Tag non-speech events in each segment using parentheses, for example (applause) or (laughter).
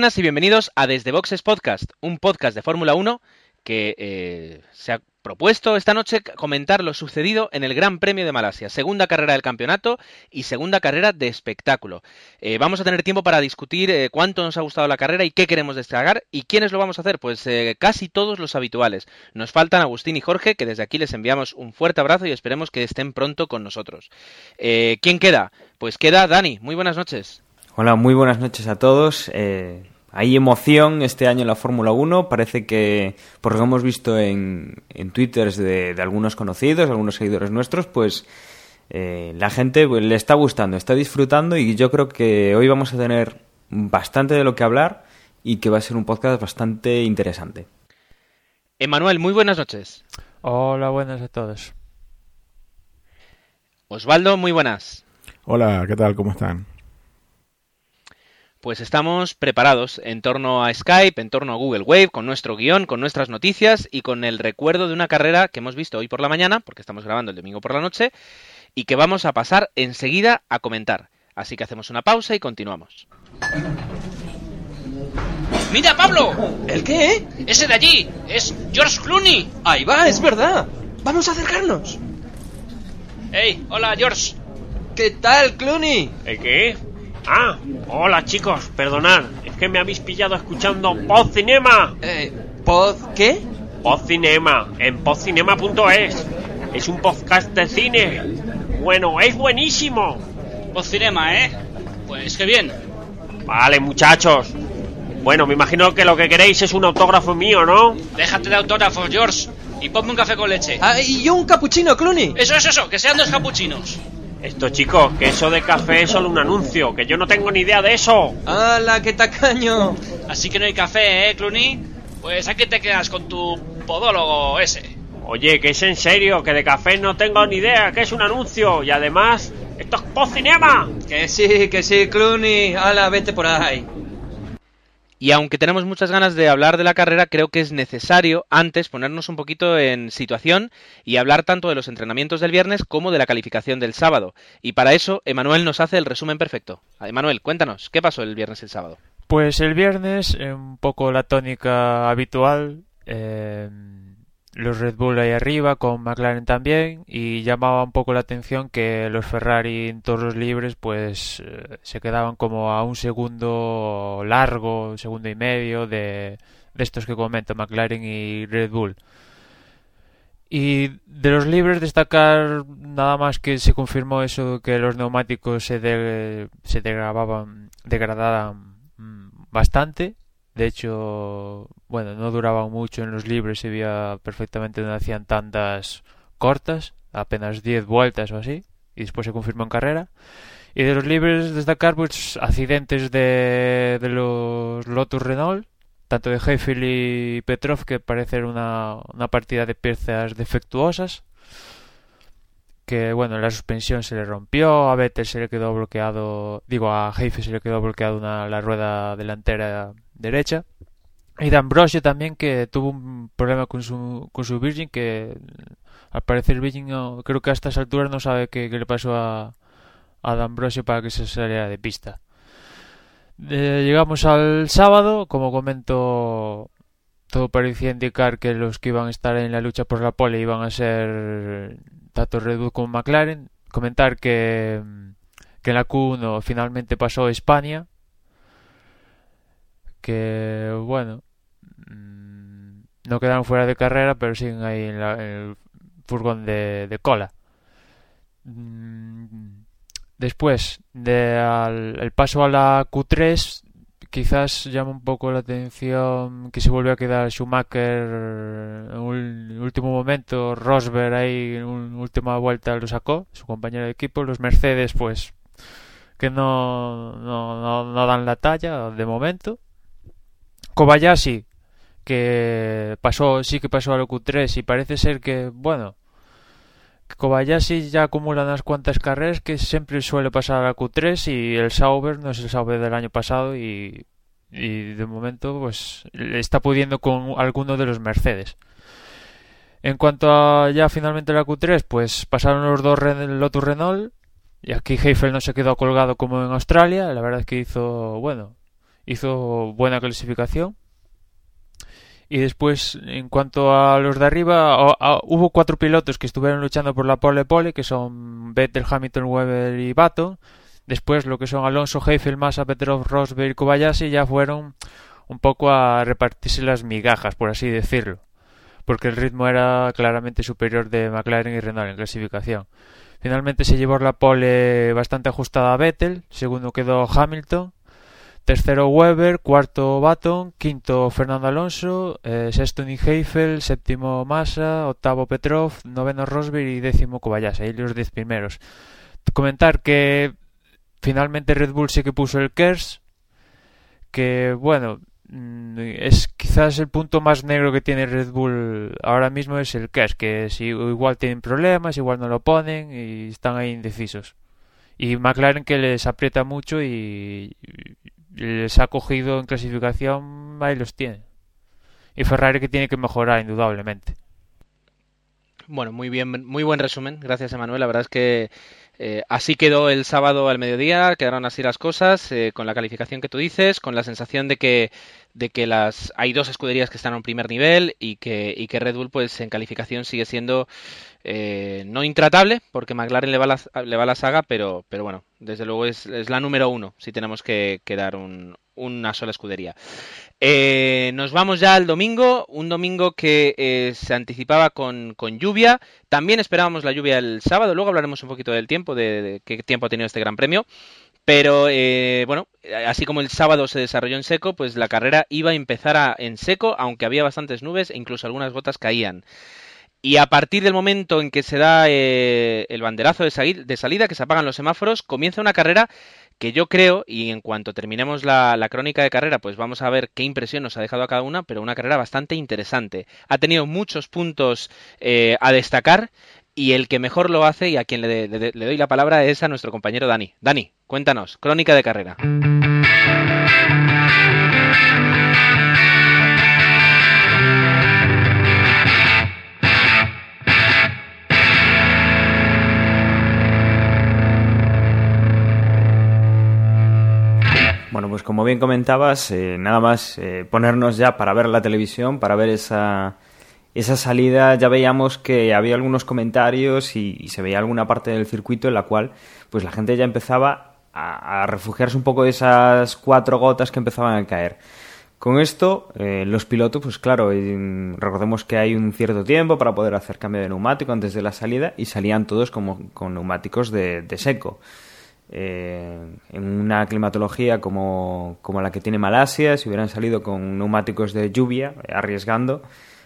buenas y bienvenidos a Desde Boxes Podcast, un podcast de Fórmula 1 que eh, se ha propuesto esta noche comentar lo sucedido en el Gran Premio de Malasia, segunda carrera del campeonato y segunda carrera de espectáculo. Eh, vamos a tener tiempo para discutir eh, cuánto nos ha gustado la carrera y qué queremos destacar y quiénes lo vamos a hacer, pues eh, casi todos los habituales. Nos faltan Agustín y Jorge, que desde aquí les enviamos un fuerte abrazo y esperemos que estén pronto con nosotros. ¿Quién queda? Pues queda Dani. Muy buenas noches. Hola, muy buenas noches a todos. Hay emoción este año en la Fórmula 1. Parece que, por lo que hemos visto en, en Twitter de, algunos conocidos, algunos seguidores nuestros, pues eh, la gente pues, le está gustando, está disfrutando y yo creo que hoy vamos a tener bastante de lo que hablar y que va a ser un podcast bastante interesante. Emanuel, muy buenas noches. Hola, buenas a todos. Osvaldo, muy buenas. Hola, ¿qué tal? ¿Cómo están? Pues estamos preparados en torno a Skype, en torno a Google Wave, con nuestro guion, con nuestras noticias y con el recuerdo de una carrera que hemos visto hoy por la mañana, porque estamos grabando el domingo por la noche, y que vamos a pasar enseguida a comentar. Así que hacemos una pausa y continuamos. ¡Mira, Pablo! ¿El qué? Ese de allí, es George Clooney. Ahí va, es verdad. Vamos a acercarnos. ¡Hey! Hola, George. ¿Qué tal, Clooney? ¿El qué? Ah, hola chicos, perdonad, es que me habéis pillado escuchando Pod Cinema. Eh, ¿Pod qué? Pod Cinema, en podcinema.es. Es un podcast de cine. Bueno, es buenísimo. Pod Cinema, ¿eh? Pues qué bien. Vale, muchachos. Bueno, me imagino que lo que queréis es un autógrafo mío, ¿no? Déjate de autógrafos, George. Y ponme un café con leche. Ah, y yo un capuchino, Clooney. Eso, eso, eso, que sean dos capuchinos. Esto, chicos, que eso de café es solo un anuncio, que yo no tengo ni idea de eso. ¡Hala, qué tacaño! Así que no hay café, ¿eh, Clooney? Pues aquí te quedas con tu podólogo ese. Oye, que es en serio, que de café no tengo ni idea, que es un anuncio. Y además, esto es pocinema. Que sí, que sí, Clooney. ¡Hala, vete por ahí! Y aunque tenemos muchas ganas de hablar de la carrera, creo que es necesario antes ponernos un poquito en situación y hablar tanto de los entrenamientos del viernes como de la calificación del sábado. Y para eso, Emanuel nos hace el resumen perfecto. Emanuel, cuéntanos, ¿qué pasó el viernes y el sábado? Pues el viernes, un poco la tónica habitual, eh, los Red Bull ahí arriba, con McLaren también, y llamaba un poco la atención que los Ferrari en todos los libres pues eh, se quedaban como a un segundo largo, un segundo y medio de, de estos que comento, McLaren y Red Bull. Y de los libres destacar nada más que se confirmó eso que los neumáticos se, se degradaban, degradaban mm, bastante de hecho, bueno, no duraban mucho en los libres, se veía perfectamente donde hacían tantas cortas, apenas 10 vueltas o así, y después se confirmó en carrera. Y de los libres destacar pues accidentes de, de los Lotus Renault, tanto de Heifel y Petrov, que parecen una, una partida de piezas defectuosas. Que bueno, la suspensión se le rompió, a Vettel se le quedó bloqueado, digo, a Heifel se le quedó bloqueado una, la rueda delantera derecha. Y de Ambrosio también, que tuvo un problema con su, con su Virgin, que al parecer Virgin creo que a estas alturas no sabe qué, le pasó a, a Ambrosio para que se saliera de pista. llegamos al sábado, como comento, todo parecía indicar que los que iban a estar en la lucha por la pole iban a ser tanto Red Bull como McLaren. Comentar que, que en la Q1 finalmente pasó España, que bueno mm, no quedaron fuera de carrera pero siguen ahí en, el furgón de, cola. Mm, después de el paso a la Q3 quizás llama un poco la atención que se volvió a quedar Schumacher en el último momento Rosberg ahí en última vuelta lo sacó su compañero de equipo los Mercedes pues que no, no, no dan la talla de momento Kobayashi, que pasó, sí que pasó a la Q3 y parece ser que, bueno, Kobayashi ya acumula unas cuantas carreras que siempre suele pasar a la Q3 y el Sauber no es el Sauber del año pasado y, y de momento pues está pudiendo con alguno de los Mercedes. En cuanto a ya finalmente la Q3, pues pasaron los dos Lotus Renault y aquí Heifel no se quedó colgado como en Australia, la verdad es que hizo, bueno, hizo buena clasificación. Y después, en cuanto a los de arriba, hubo cuatro pilotos que estuvieron luchando por la pole pole, que son Vettel, Hamilton, Weber y Baton. Después, lo que son Alonso, Heifel, Massa, Petrov, Rosberg y Kobayashi ya fueron un poco a repartirse las migajas, por así decirlo. Porque el ritmo era claramente superior de McLaren y Renault en clasificación. Finalmente se llevó la pole bastante ajustada a Vettel, segundo quedó Hamilton, tercero Weber, cuarto Baton, quinto Fernando Alonso, eh, sexto Heifel, séptimo Massa, octavo Petrov, noveno Rosberg. Y décimo Kobayashi, ahí los diez primeros. Comentar que finalmente Red Bull sí que puso el KERS, que bueno, Mm, es quizás el punto más negro que tiene Red Bull ahora mismo es el es que si igual tienen problemas, igual no lo ponen y están ahí indecisos. Y McLaren que les aprieta mucho y les ha cogido en clasificación, ahí los tiene. Y Ferrari que tiene que mejorar indudablemente. Bueno, muy bien, muy buen resumen. Gracias, Emanuel. La verdad es que eh, así quedó el sábado al mediodía, quedaron así las cosas, eh, con la calificación que tú dices, con la sensación de que de que las hay dos escuderías que están a un primer nivel y que, y que Red Bull pues en calificación sigue siendo eh, no intratable porque McLaren le va la, le va la saga pero pero bueno desde luego es, la número uno si tenemos que, que dar un, una sola escudería. Eh, nos vamos ya al domingo un domingo que eh, se anticipaba con, con, lluvia. También esperábamos la lluvia el sábado luego hablaremos un poquito del tiempo de, qué tiempo ha tenido este gran premio. Pero eh, bueno, así como el sábado se desarrolló en seco, pues la carrera iba a empezar en seco, aunque había bastantes nubes e incluso algunas gotas caían. Y a partir del momento en que se da eh, el banderazo de, salida, que se apagan los semáforos, comienza una carrera que yo creo, y en cuanto terminemos la, crónica de carrera, pues vamos a ver qué impresión nos ha dejado a cada una, pero una carrera bastante interesante. Ha tenido muchos puntos eh, a destacar y el que mejor lo hace y a quien le, doy la palabra es a nuestro compañero Dani. Dani, cuéntanos, crónica de carrera. Pues como bien comentabas, eh, nada más eh, ponernos ya para ver la televisión, para ver esa, esa salida ya veíamos que había algunos comentarios y, se veía alguna parte del circuito en la cual pues la gente ya empezaba a, refugiarse un poco de esas cuatro gotas que empezaban a caer. Con esto, eh, los pilotos, pues claro, recordemos que hay un cierto tiempo para poder hacer cambio de neumático antes de la salida y salían todos como con neumáticos de, seco. Eh, en una climatología como, como la que tiene Malasia, si hubieran salido con neumáticos de lluvia, arriesgando,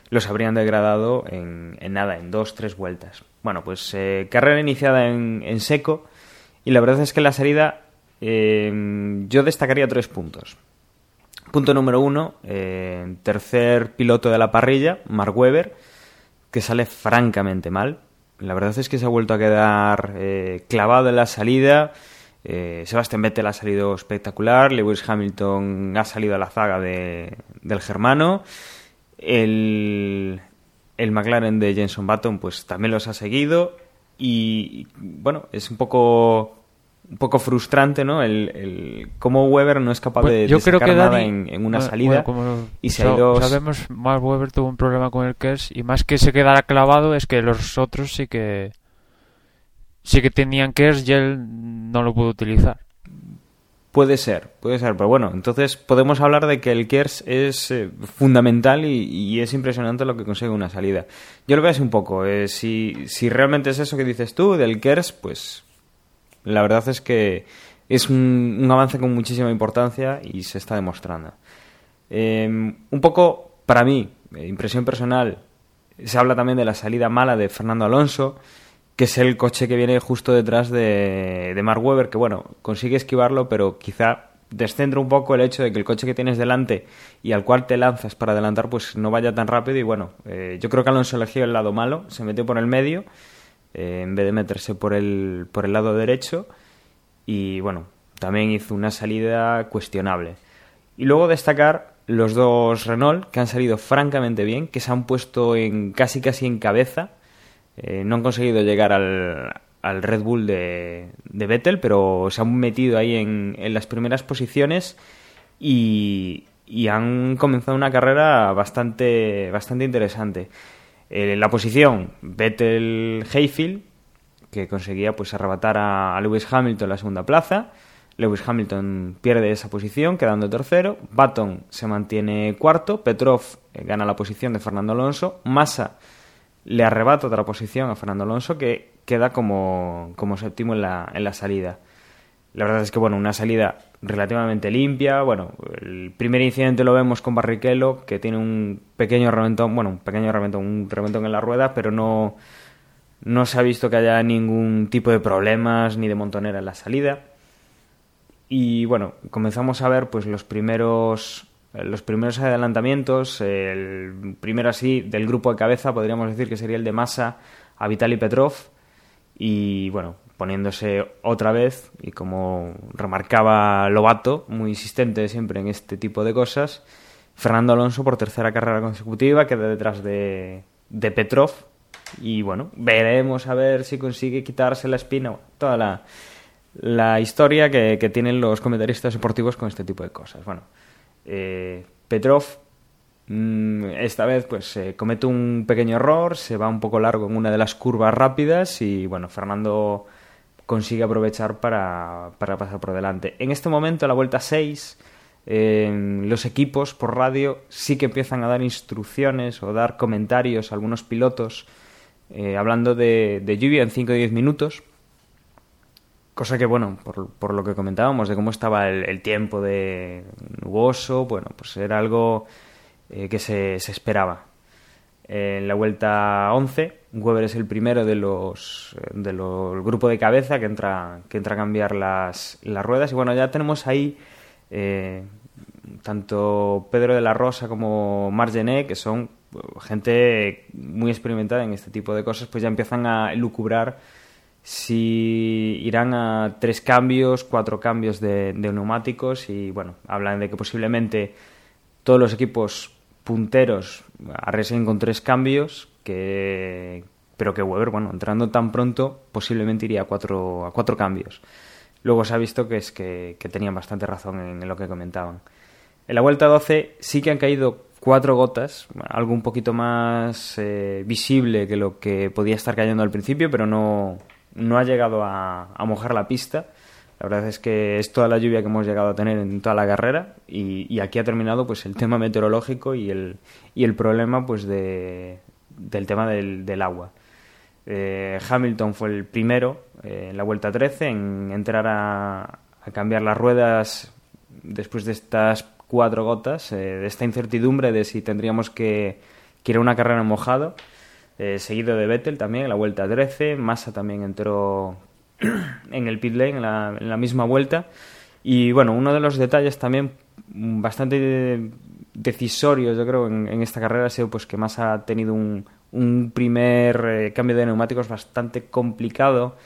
los habrían degradado en, nada, en dos, tres vueltas. Bueno, pues eh, carrera iniciada en, seco y la verdad es que la salida eh, yo destacaría tres puntos. Punto número uno, eh, tercer piloto de la parrilla, Mark Webber, que sale francamente mal. La verdad es que se ha vuelto a quedar clavado en la salida. Sebastián Vettel ha salido espectacular. Lewis Hamilton ha salido a la zaga de, del germano. El, el McLaren de Jenson Button pues también los ha seguido y bueno, es un poco un poco frustrante, ¿no? El, el cómo Weber no es capaz de, yo creo que nada en, una salida y se ha ido... Sabemos, Mark Weber tuvo un problema con el KERS y más que se quedara clavado es que los otros sí que sí que tenían KERS y él no lo pudo utilizar. Puede ser, puede ser, pero bueno, entonces podemos hablar de que el KERS es eh, fundamental y, es impresionante lo que consigue una salida. Yo lo veo así un poco, eh, si, si realmente es eso que dices tú del KERS, pues la verdad es que es un, avance con muchísima importancia y se está demostrando. Em, un poco, para mí, eh, impresión personal, se habla también de la salida mala de Fernando Alonso, que es el coche que viene justo detrás de, de Mark Webber, que bueno, consigue esquivarlo, pero quizá descentra un poco el hecho de que el coche que tienes delante y al cual te lanzas para adelantar, pues no vaya tan rápido. Y bueno, eh, yo creo que Alonso eligió el lado malo, se metió por el medio eh, en vez de meterse por el, por el lado derecho. Y bueno, también hizo una salida cuestionable. Y luego destacar los dos Renault que han salido francamente bien, que se han puesto en casi casi en cabeza. Eh, no han conseguido llegar al, al Red Bull de, Vettel, pero se han metido ahí en, las primeras posiciones y, y, han comenzado una carrera bastante, bastante interesante. Eh, la posición, Vettel-Hayfield, que conseguía pues arrebatar a, a Lewis Hamilton la segunda plaza. Lewis Hamilton pierde esa posición, quedando tercero. Baton se mantiene cuarto. Petrov eh, gana la posición de Fernando Alonso. Massa le arrebata otra posición a Fernando Alonso, que queda como, como séptimo en la, en la salida. La verdad es que, bueno, una salida relativamente limpia. Bueno, el primer incidente lo vemos con Barrichello, que tiene un pequeño reventón, bueno, un pequeño reventón, un reventón en la rueda, pero no, no se ha visto que haya ningún tipo de problemas ni de montonera en la salida. Y bueno, comenzamos a ver pues los primeros los primeros adelantamientos, el primero así del grupo de cabeza podríamos decir que sería el de Massa a Vitaly Petrov y bueno, poniéndose otra vez y como remarcaba Lobato, muy insistente siempre en este tipo de cosas, Fernando Alonso por tercera carrera consecutiva queda detrás de, Petrov y bueno, veremos a ver si consigue quitarse la espina, toda la, la historia que, que, tienen los comentaristas deportivos con este tipo de cosas. Bueno, eh, Petrov mmm, esta vez pues eh, comete un pequeño error, se va un poco largo en una de las curvas rápidas y bueno, Fernando consigue aprovechar para, para pasar por delante. En este momento, a la vuelta 6, eh, los equipos por radio sí que empiezan a dar instrucciones o dar comentarios a algunos pilotos eh, hablando de, de, lluvia en 5 o 10 minutos. Cosa que, bueno, por, por, lo que comentábamos de cómo estaba el, el, tiempo de nuboso, bueno, pues era algo eh, que se, se esperaba. En la vuelta 11, Weber es el primero de los del grupo de cabeza que entra, que entra a cambiar las, las ruedas. Y bueno, ya tenemos ahí eh, tanto Pedro de la Rosa como Margené, que son gente muy experimentada en este tipo de cosas, pues ya empiezan a lucubrar si irán a tres cambios, cuatro cambios de, de neumáticos y bueno, hablan de que posiblemente todos los equipos punteros arriesguen con tres cambios, que, pero que Weber, bueno, entrando tan pronto, posiblemente iría a cuatro, a cuatro cambios. Luego se ha visto que es que, tenían bastante razón en, en, lo que comentaban. En la vuelta 12 sí que han caído cuatro gotas, algo un poquito más eh, visible que lo que podía estar cayendo al principio, pero no, no ha llegado a, mojar la pista. La verdad es que es toda la lluvia que hemos llegado a tener en toda la carrera y, aquí ha terminado pues el tema meteorológico y el, y el problema pues de, del tema del, del agua. Eh, Hamilton fue el primero eh, en la vuelta 13 en entrar a, a, cambiar las ruedas después de estas cuatro gotas, eh, de esta incertidumbre de si tendríamos que, que ir a una carrera en mojado. Eh, seguido de Vettel también en la vuelta 13, Massa también entró (clears throat) en el pit lane en la, en la, misma vuelta. Y bueno, uno de los detalles también bastante decisorios, yo creo, en, en esta carrera ha sido pues que Massa ha tenido un, un primer eh, cambio de neumáticos bastante complicado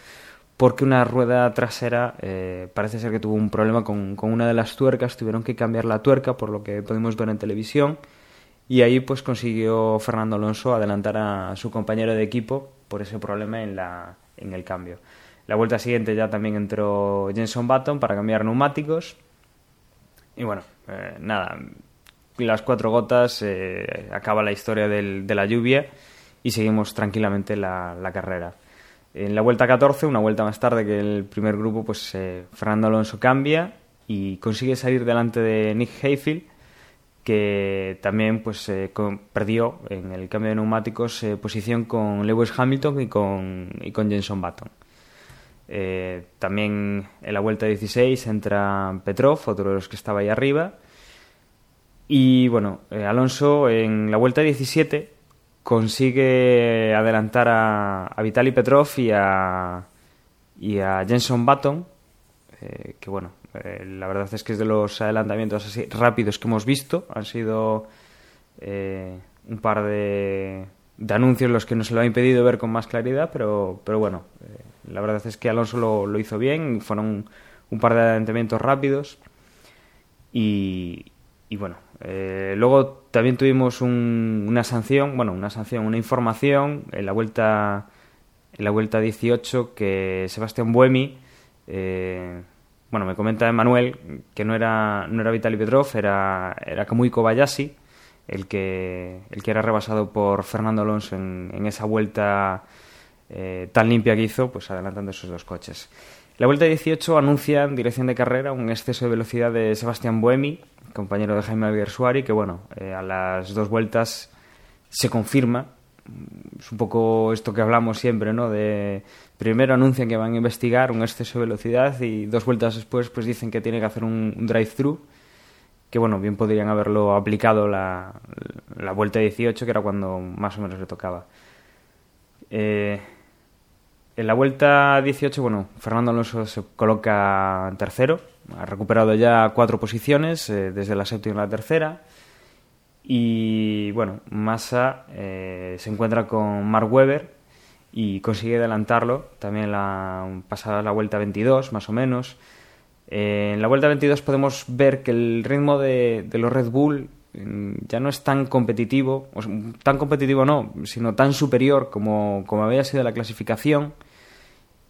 porque una rueda trasera eh, parece ser que tuvo un problema con, con, una de las tuercas, tuvieron que cambiar la tuerca por lo que pudimos ver en televisión y ahí pues consiguió Fernando Alonso adelantar a su compañero de equipo por ese problema en, la, en el cambio. La vuelta siguiente ya también entró Jenson Button para cambiar neumáticos. Y bueno, eh, nada, las cuatro gotas, eh, acaba la historia del, de la lluvia y seguimos tranquilamente la, carrera. En la vuelta 14, una vuelta más tarde que el primer grupo, pues eh, Fernando Alonso cambia y consigue salir delante de Nick Hayfield, que también pues eh, perdió en el cambio de neumáticos eh, posición con Lewis Hamilton y con, y con Jenson Button. Eh, también en la vuelta 16 entra Petrov, otro de los que estaba ahí arriba. Y bueno, Alonso en la vuelta 17 consigue adelantar a, a Vitaly Petrov y a, y a Jenson Button, que bueno, eh, la verdad es que es de los adelantamientos así rápidos que hemos visto. Han sido eh, un par de de anuncios los que nos lo ha impedido ver con más claridad, pero, pero bueno, eh, la verdad es que Alonso lo, hizo bien, fueron un par de adelantamientos rápidos y, y bueno, luego también tuvimos un, una sanción, bueno, una sanción, una información en la vuelta en la vuelta 18 que Sebastián Buemi, eh, bueno, me comenta Manuel que no era no era Vitaly Petrov, era era Kamui Kobayashi, el que el que era rebasado por Fernando Alonso en, en esa vuelta eh, tan limpia que hizo, pues adelantando esos dos coches. La vuelta 18 anuncia en dirección de carrera un exceso de velocidad de Sebastián Buemi, compañero de Jaime Alguersuari, que bueno, eh, a las dos vueltas se confirma. Es un poco esto que hablamos siempre, ¿no? De primero anuncian que van a investigar un exceso de velocidad y dos vueltas después pues dicen que tiene que hacer un, drive-thru que bueno, bien podrían haberlo aplicado la, la vuelta 18, que era cuando más o menos le tocaba. Eh, en la vuelta 18, bueno, Fernando Alonso se coloca tercero, ha recuperado ya cuatro posiciones eh, desde la séptima a la tercera. Y bueno, Massa eh, se encuentra con Mark Webber y consigue adelantarlo también la pasada la vuelta 22, más o menos. Eh, en la vuelta 22 podemos ver que el ritmo de, de los Red Bull mm, ya no es tan competitivo, o tan competitivo no, sino tan superior como, como había sido la clasificación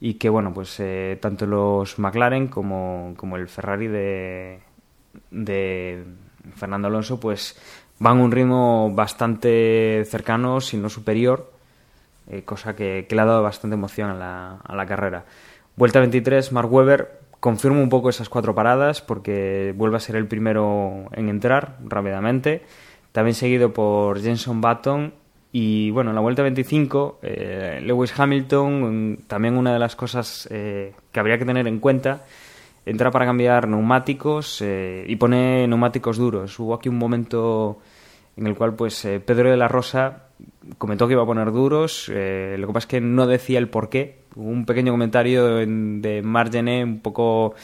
y que bueno pues eh, tanto los McLaren como, como el Ferrari de, de Fernando Alonso pues van a un ritmo bastante cercano si no superior eh, cosa que, le ha dado bastante emoción a la, carrera vuelta 23 Mark Webber confirma un poco esas cuatro paradas porque vuelve a ser el primero en entrar rápidamente también seguido por Jenson Button y bueno, en la vuelta 25, eh, Lewis Hamilton, también una de las cosas eh, que habría que tener en cuenta, entra para cambiar neumáticos y pone neumáticos duros. Hubo aquí un momento en el cual pues Pedro de la Rosa comentó que iba a poner duros, eh, lo que pasa es que no decía el por qué. Un pequeño comentario en, de Margené un poco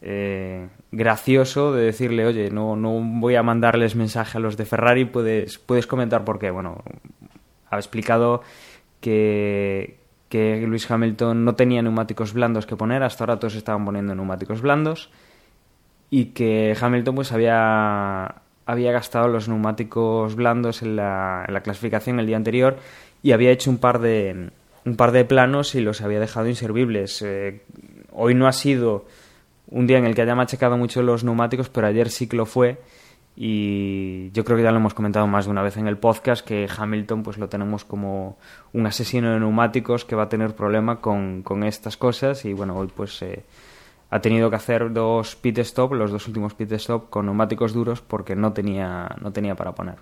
eh, gracioso de decirle, oye, no, no voy a mandarles mensaje a los de Ferrari, puedes, puedes comentar por qué. Bueno, ha explicado que, que Luis Hamilton no tenía neumáticos blandos que poner, hasta ahora todos estaban poniendo neumáticos blandos y que Hamilton pues había, había gastado los neumáticos blandos en la, en la clasificación el día anterior y había hecho un par de un par de planos y los había dejado inservibles. Eh, hoy no ha sido un día en el que haya machacado mucho los neumáticos, pero ayer sí que lo fue. Y yo creo que ya lo hemos comentado más de una vez en el podcast que Hamilton pues lo tenemos como un asesino de neumáticos que va a tener problema con, con estas cosas y bueno, hoy pues eh, ha tenido que hacer dos pit stop, los dos últimos pit stop con neumáticos duros porque no tenía, no tenía para poner.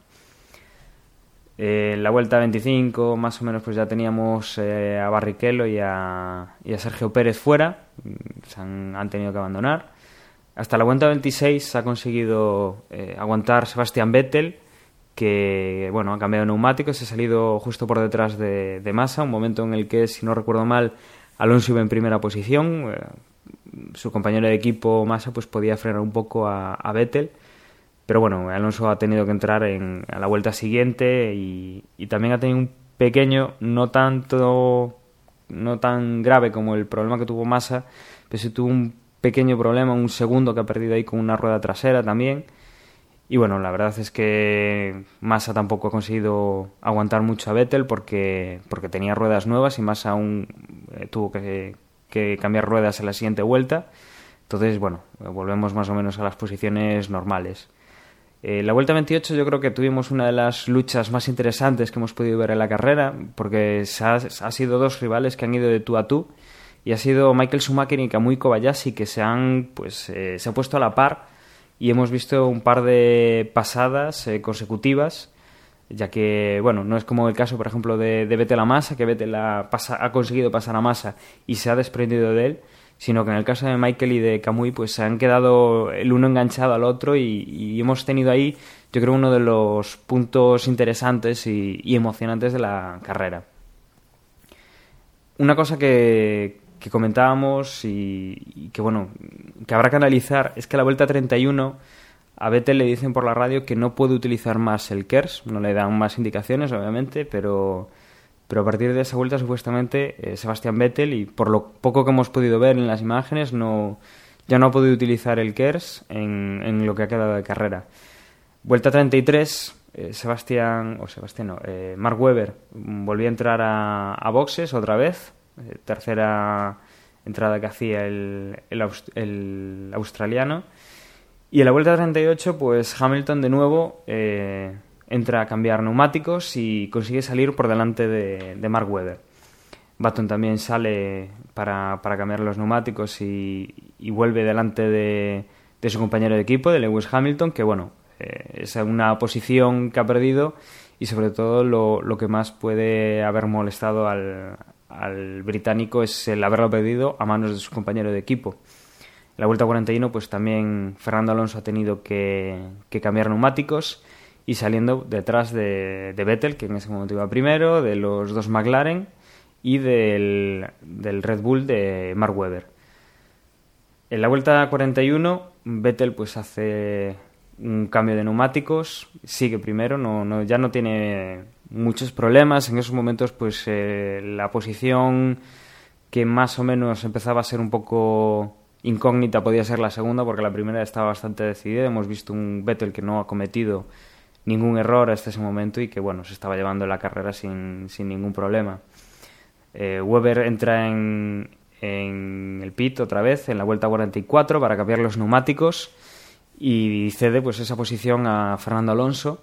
Eh, la vuelta 25 más o menos pues ya teníamos eh, a Barrichello y a, Sergio Pérez fuera, se han, tenido que abandonar. Hasta la vuelta 26 ha conseguido eh, aguantar Sebastián Vettel, que bueno ha cambiado neumáticos, se ha salido justo por detrás de, de Massa, un momento en el que, si no recuerdo mal, Alonso iba en primera posición, eh, su compañero de equipo Massa pues podía frenar un poco a, a Vettel pero bueno, Alonso ha tenido que entrar en, a la vuelta siguiente y, y, también ha tenido un pequeño, no tanto, no tan grave como el problema que tuvo Massa, pero sí tuvo un pequeño problema, un segundo que ha perdido ahí con una rueda trasera también. Y bueno, la verdad es que Massa tampoco ha conseguido aguantar mucho a Vettel porque, porque tenía ruedas nuevas y Massa aún eh, tuvo que, que cambiar ruedas en la siguiente vuelta. Entonces, bueno, volvemos más o menos a las posiciones normales. Eh, la Vuelta 28 yo creo que tuvimos una de las luchas más interesantes que hemos podido ver en la carrera, porque ha, sido dos rivales que han ido de tú a tú, y ha sido Michael Schumacher y Kamui Kobayashi que se han, pues, eh, se ha puesto a la par y hemos visto un par de pasadas eh, consecutivas, ya que, bueno, no es como el caso, por ejemplo, de, de Vettel a Massa, que Vettel ha, pasa, ha conseguido pasar a Massa y se ha desprendido de él, sino que en el caso de Michael y de Kamui pues se han quedado el uno enganchado al otro y, hemos tenido ahí yo creo uno de los puntos interesantes y, y emocionantes de la carrera. Una cosa que, que comentábamos y, y, que bueno que habrá que analizar es que la vuelta 31 a Vettel le dicen por la radio que no puede utilizar más el KERS, no le dan más indicaciones, obviamente, pero, pero a partir de esa vuelta, supuestamente, eh, Sebastián Vettel, y por lo poco que hemos podido ver en las imágenes, no, ya no ha podido utilizar el KERS en, en lo que ha quedado de carrera. Vuelta 33, eh, Sebastián, o Sebastián no, eh, Mark Webber volvió a entrar a, boxes otra vez, eh, tercera entrada que hacía el, el australiano. Y en la vuelta 38, pues Hamilton de nuevo eh, entra a cambiar neumáticos y consigue salir por delante de, de Mark Webber. Button también sale para, para cambiar los neumáticos y, y vuelve delante de, de su compañero de equipo, de Lewis Hamilton, que bueno, eh, es una posición que ha perdido y sobre todo lo, lo que más puede haber molestado al, al británico es el haberlo perdido a manos de su compañero de equipo. La vuelta 41, pues también Fernando Alonso ha tenido que, cambiar neumáticos y saliendo detrás de, Vettel, que en ese momento iba primero, de los dos McLaren y del, del Red Bull de Mark Webber. En la vuelta 41, Vettel pues hace un cambio de neumáticos, sigue primero, no, no, ya no tiene muchos problemas. En esos momentos, pues eh, la posición que más o menos empezaba a ser un poco incógnita podía ser la segunda, porque la primera estaba bastante decidida. Hemos visto un Vettel que no ha cometido ningún error hasta ese momento y que bueno se estaba llevando la carrera sin, sin ningún problema. Eh, Weber entra en, en el pit otra vez en la vuelta 44 para cambiar los neumáticos y cede pues esa posición a Fernando Alonso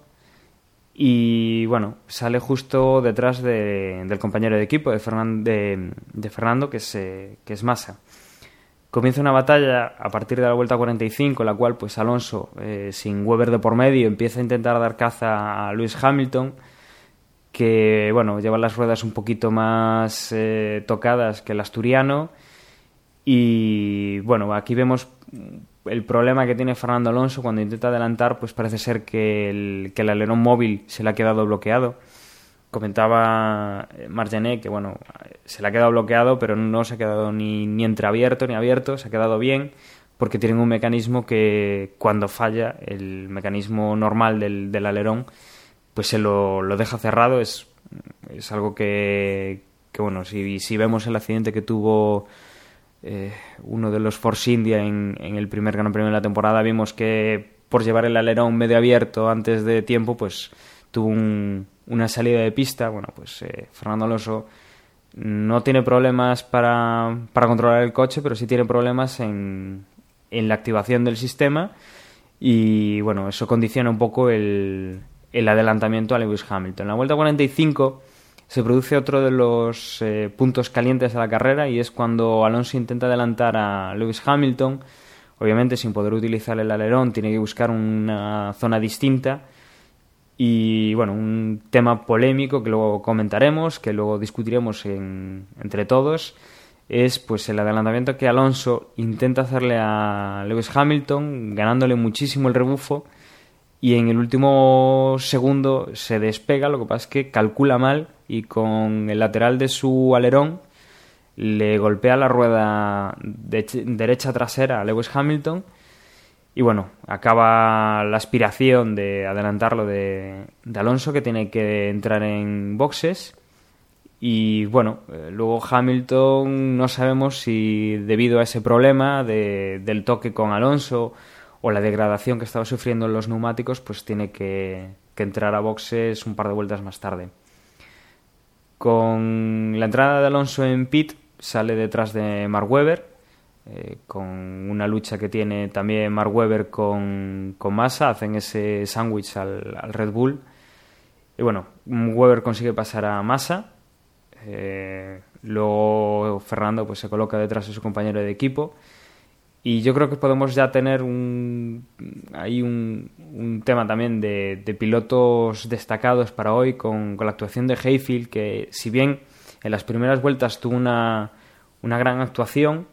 y bueno sale justo detrás de- del compañero de equipo de, Fernan- de, de Fernando que es, eh, que es Massa comienza una batalla a partir de la vuelta 45 en la cual pues Alonso eh, sin Weber de por medio empieza a intentar dar caza a Lewis Hamilton que bueno lleva las ruedas un poquito más eh, tocadas que el asturiano. Y bueno aquí vemos el problema que tiene Fernando Alonso cuando intenta adelantar pues parece ser que el, que el alerón móvil se le ha quedado bloqueado comentaba eh, Margené que bueno se le ha quedado bloqueado pero no se ha quedado ni, ni entreabierto ni abierto se ha quedado bien porque tienen un mecanismo que cuando falla el mecanismo normal del, del alerón pues se lo, lo deja cerrado. Es, es algo que, que bueno si, si vemos el accidente que tuvo eh, uno de los Force India en, en el primer Gran Premio de la temporada vimos que por llevar el alerón medio abierto antes de tiempo pues tuvo un- una salida de pista bueno pues eh, Fernando Alonso no tiene problemas para, para controlar el coche pero sí tiene problemas en, en la activación del sistema y bueno eso condiciona un poco el, el adelantamiento a Lewis Hamilton en la vuelta 45 se produce otro de los eh, puntos calientes de la carrera y es cuando Alonso intenta adelantar a Lewis Hamilton. Obviamente, sin poder utilizar el alerón, tiene que buscar una zona distinta. Y bueno, un tema polémico que luego comentaremos, que luego discutiremos en- entre todos, es pues el adelantamiento que Alonso intenta hacerle a Lewis Hamilton, ganándole muchísimo el rebufo y en el último segundo se despega, lo que pasa es que calcula mal y con el lateral de su alerón le golpea la rueda de- derecha trasera a Lewis Hamilton y bueno, acaba la aspiración de adelantarlo de, de Alonso que tiene que entrar en boxes y bueno, eh, luego Hamilton no sabemos si debido a ese problema de- del toque con Alonso o la degradación que estaba sufriendo en los neumáticos, pues tiene que, que entrar a boxes un par de vueltas más tarde. Con la entrada de Alonso en pit sale detrás de Mark Webber, eh, con una lucha que tiene también Mark Webber con, con Massa, hacen ese sándwich al, Red Bull. Y bueno, Webber consigue pasar a Massa. eh, luego Fernando pues, se coloca detrás de su compañero de equipo. Y yo creo que podemos ya tener un, ahí un, un tema también de, de pilotos destacados para hoy con, con la actuación de Hayfield, que si bien en las primeras vueltas tuvo una, una gran actuación,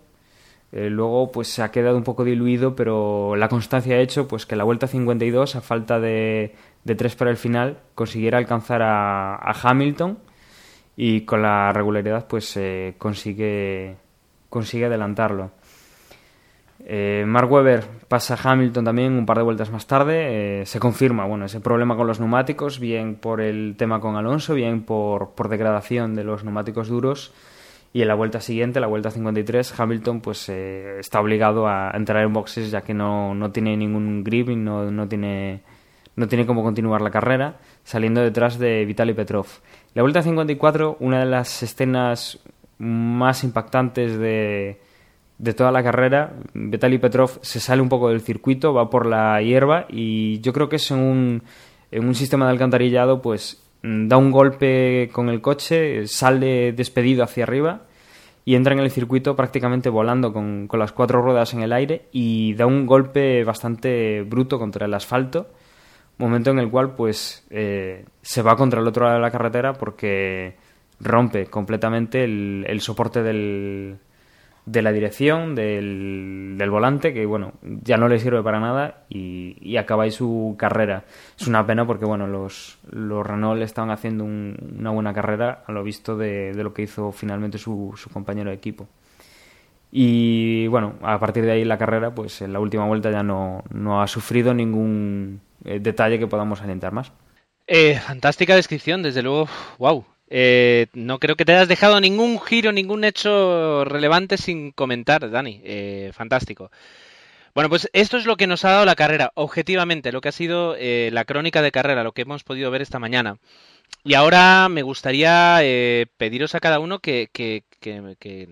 eh, luego pues se ha quedado un poco diluido, pero la constancia ha hecho pues que la vuelta 52, a falta de, de tres para el final, consiguiera alcanzar a, Hamilton y con la regularidad pues eh, consigue, consigue adelantarlo. Eh, Mark Webber pasa a Hamilton también un par de vueltas más tarde. Se confirma bueno, ese problema con los neumáticos, bien por el tema con Alonso, bien por, por degradación de los neumáticos duros. Y en la vuelta siguiente, la vuelta 53, Hamilton pues eh, está obligado a entrar en boxes ya que no, no tiene ningún grip y no, no, tiene, no tiene cómo continuar la carrera, saliendo detrás de Vitaly Petrov. La vuelta 54, una de las escenas más impactantes de, de toda la carrera, Vitaly Petrov se sale un poco del circuito, va por la hierba y yo creo que es en un, en un sistema de alcantarillado, pues da un golpe con el coche, sale despedido hacia arriba y entra en el circuito prácticamente volando con, con las cuatro ruedas en el aire y da un golpe bastante bruto contra el asfalto, momento en el cual pues eh, se va contra el otro lado de la carretera porque rompe completamente el, el soporte del, de la dirección, del, del, volante, que bueno, ya no le sirve para nada y, y acabáis su carrera. Es una pena porque bueno, los, los Renault estaban haciendo un, una buena carrera a lo visto de, de lo que hizo finalmente su, su, compañero de equipo. Y bueno, a partir de ahí la carrera, pues en la última vuelta ya no, no ha sufrido ningún eh, detalle que podamos alientar más. Eh, fantástica descripción, desde luego, wow, eh, no creo que te hayas dejado ningún giro, ningún hecho relevante sin comentar, Dani. Eh, fantástico. Bueno, pues esto es lo que nos ha dado la carrera, objetivamente, lo que ha sido eh, la crónica de carrera, lo que hemos podido ver esta mañana. Y ahora me gustaría eh, pediros a cada uno que, que, que, que,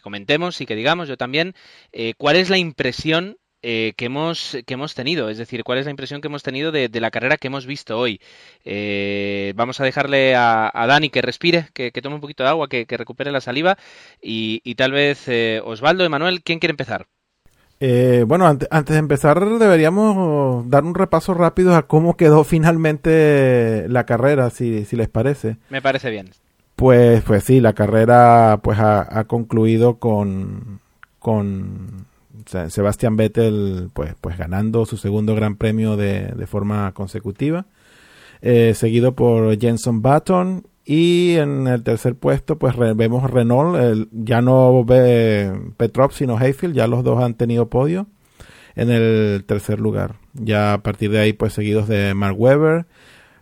comentemos y que digamos, yo también, eh, cuál es la impresión eh, que, hemos, que hemos tenido, es decir, cuál es la impresión que hemos tenido de, de la carrera que hemos visto hoy. Eh, vamos a dejarle a, a, Dani que respire, que, que tome un poquito de agua, que, que recupere la saliva y, y tal vez eh, Osvaldo, Emanuel, ¿quién quiere empezar? Eh, bueno, antes, antes, de empezar deberíamos dar un repaso rápido a cómo quedó finalmente la carrera, si, si les parece. Me parece bien. Pues, pues sí, la carrera pues ha, ha concluido con, con Sebastián Vettel pues, pues ganando su segundo gran premio de, de forma consecutiva, eh, seguido por Jenson Button y en el tercer puesto pues vemos Renault, ya no ve Petrov sino Hayfield, ya los dos han tenido podio en el tercer lugar. Ya a partir de ahí pues seguidos de Mark Webber,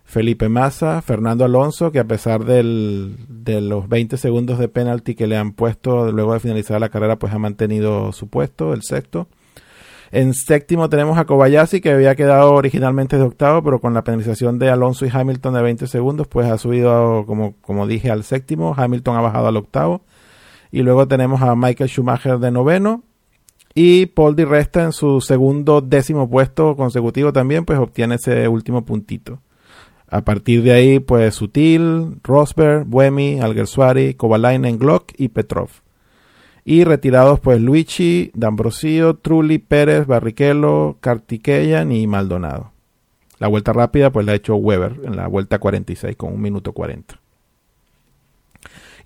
Felipe Massa, Fernando Alonso, que a pesar del, de los 20 segundos de penalti que le han puesto luego de finalizar la carrera, pues ha mantenido su puesto, el sexto. En séptimo tenemos a Kobayashi, que había quedado originalmente de octavo, pero con la penalización de Alonso y Hamilton de 20 segundos, pues ha subido, como, como dije, al séptimo. Hamilton ha bajado al octavo. Y luego tenemos a Michael Schumacher de noveno. Y Paul Di Resta en su segundo décimo puesto consecutivo también, pues obtiene ese último puntito. A partir de ahí, pues Sutil, Rosberg, Buemi, Alguersuari, Kovalainen, Glock y Petrov. Y retirados, pues Luigi, D'Ambrosio, Trulli, Pérez, Barrichello, Kartikeyan y Maldonado. La vuelta rápida, pues la ha hecho Weber en la vuelta 46 con un minuto 40.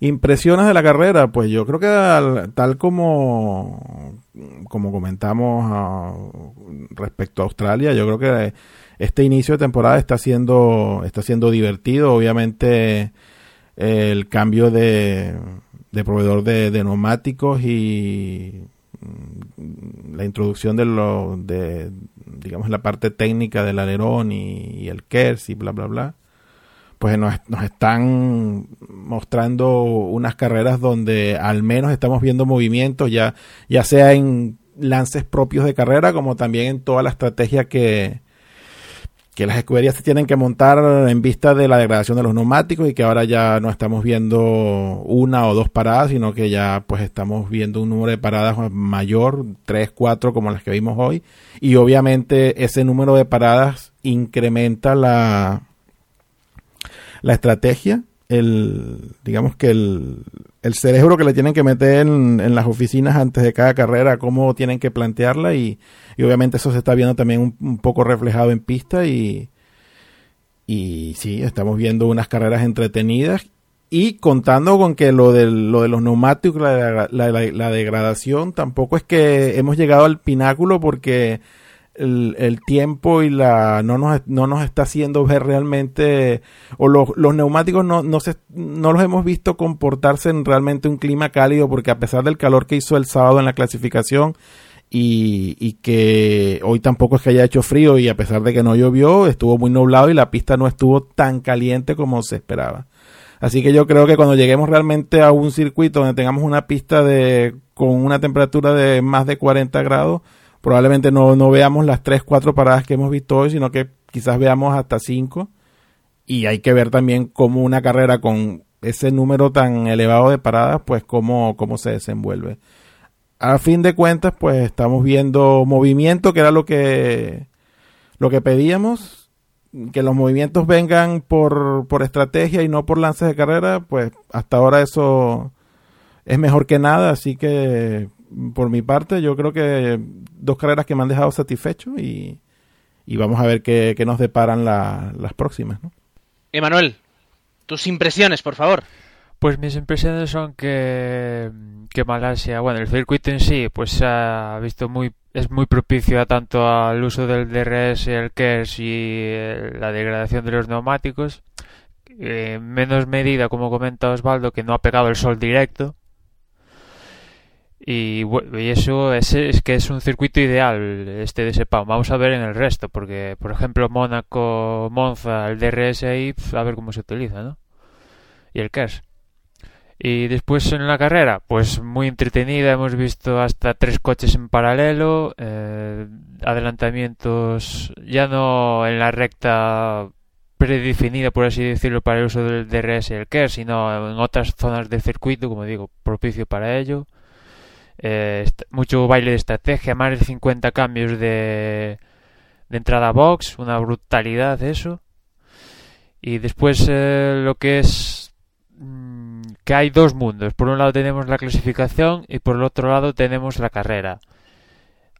Impresiones de la carrera, pues yo creo que al, tal como, como comentamos uh, respecto a Australia, yo creo que este inicio de temporada está siendo, está siendo divertido. Obviamente el cambio de, proveedor de, neumáticos y mm, la introducción de lo digamos la parte técnica del alerón y, y el KERS y bla bla bla pues nos, nos, están mostrando unas carreras donde al menos estamos viendo movimientos ya ya sea en lances propios de carrera como también en toda la estrategia que, que las escuderías se tienen que montar en vista de la degradación de los neumáticos y que ahora ya no estamos viendo una o dos paradas, sino que ya pues estamos viendo un número de paradas mayor, tres, cuatro como las que vimos hoy, y obviamente ese número de paradas incrementa la, la estrategia, el, digamos que el, el cerebro que le tienen que meter en, en, las oficinas antes de cada carrera, cómo tienen que plantearla y, y obviamente eso se está viendo también un, poco reflejado en pista y, y sí, estamos viendo unas carreras entretenidas y contando con que lo de, lo de los neumáticos, la, la, la degradación, tampoco es que hemos llegado al pináculo porque el, el, tiempo y la no nos, no nos está haciendo ver realmente o los, los neumáticos no, no, se, no los hemos visto comportarse en realmente un clima cálido porque a pesar del calor que hizo el sábado en la clasificación y, y que hoy tampoco es que haya hecho frío y a pesar de que no llovió, estuvo muy nublado y la pista no estuvo tan caliente como se esperaba. Así que yo creo que cuando lleguemos realmente a un circuito donde tengamos una pista de con una temperatura de más de 40 grados, probablemente no, no veamos las 3, 4 paradas que hemos visto hoy, sino que quizás veamos hasta 5. Y hay que ver también cómo una carrera con ese número tan elevado de paradas, pues cómo, cómo se desenvuelve a fin de cuentas, pues estamos viendo movimiento, que era lo que, lo que pedíamos, que los movimientos vengan por, por estrategia y no por lances de carrera, pues hasta ahora eso es mejor que nada, así que por mi parte yo creo que dos carreras que me han dejado satisfecho y, y vamos a ver qué, qué nos deparan la, las próximas. ¿no? Emanuel, tus impresiones, por favor. Pues mis impresiones son que, que Malasia, bueno, el circuito en sí, pues se ha visto muy, es muy propicio a tanto al uso del DRS, el KERS y la degradación de los neumáticos. Eh, menos medida, como comenta Osvaldo, que no ha pegado el sol directo. Y, eso es, es, que es un circuito ideal este de Sepang. Vamos a ver en el resto, porque por ejemplo Mónaco, Monza, el DRS ahí, a ver cómo se utiliza, ¿no? Y el KERS. Y después en la carrera, pues muy entretenida, hemos visto hasta tres coches en paralelo, eh, adelantamientos ya no en la recta predefinida, por así decirlo, para el uso del DRS y el KER, sino en otras zonas del circuito, como digo, propicio para ello. Eh, mucho baile de estrategia, más de 50 cambios de, de entrada box, una brutalidad eso. Y después eh, lo que es mm, que hay dos mundos. Por un lado tenemos la clasificación y por el otro lado tenemos la carrera.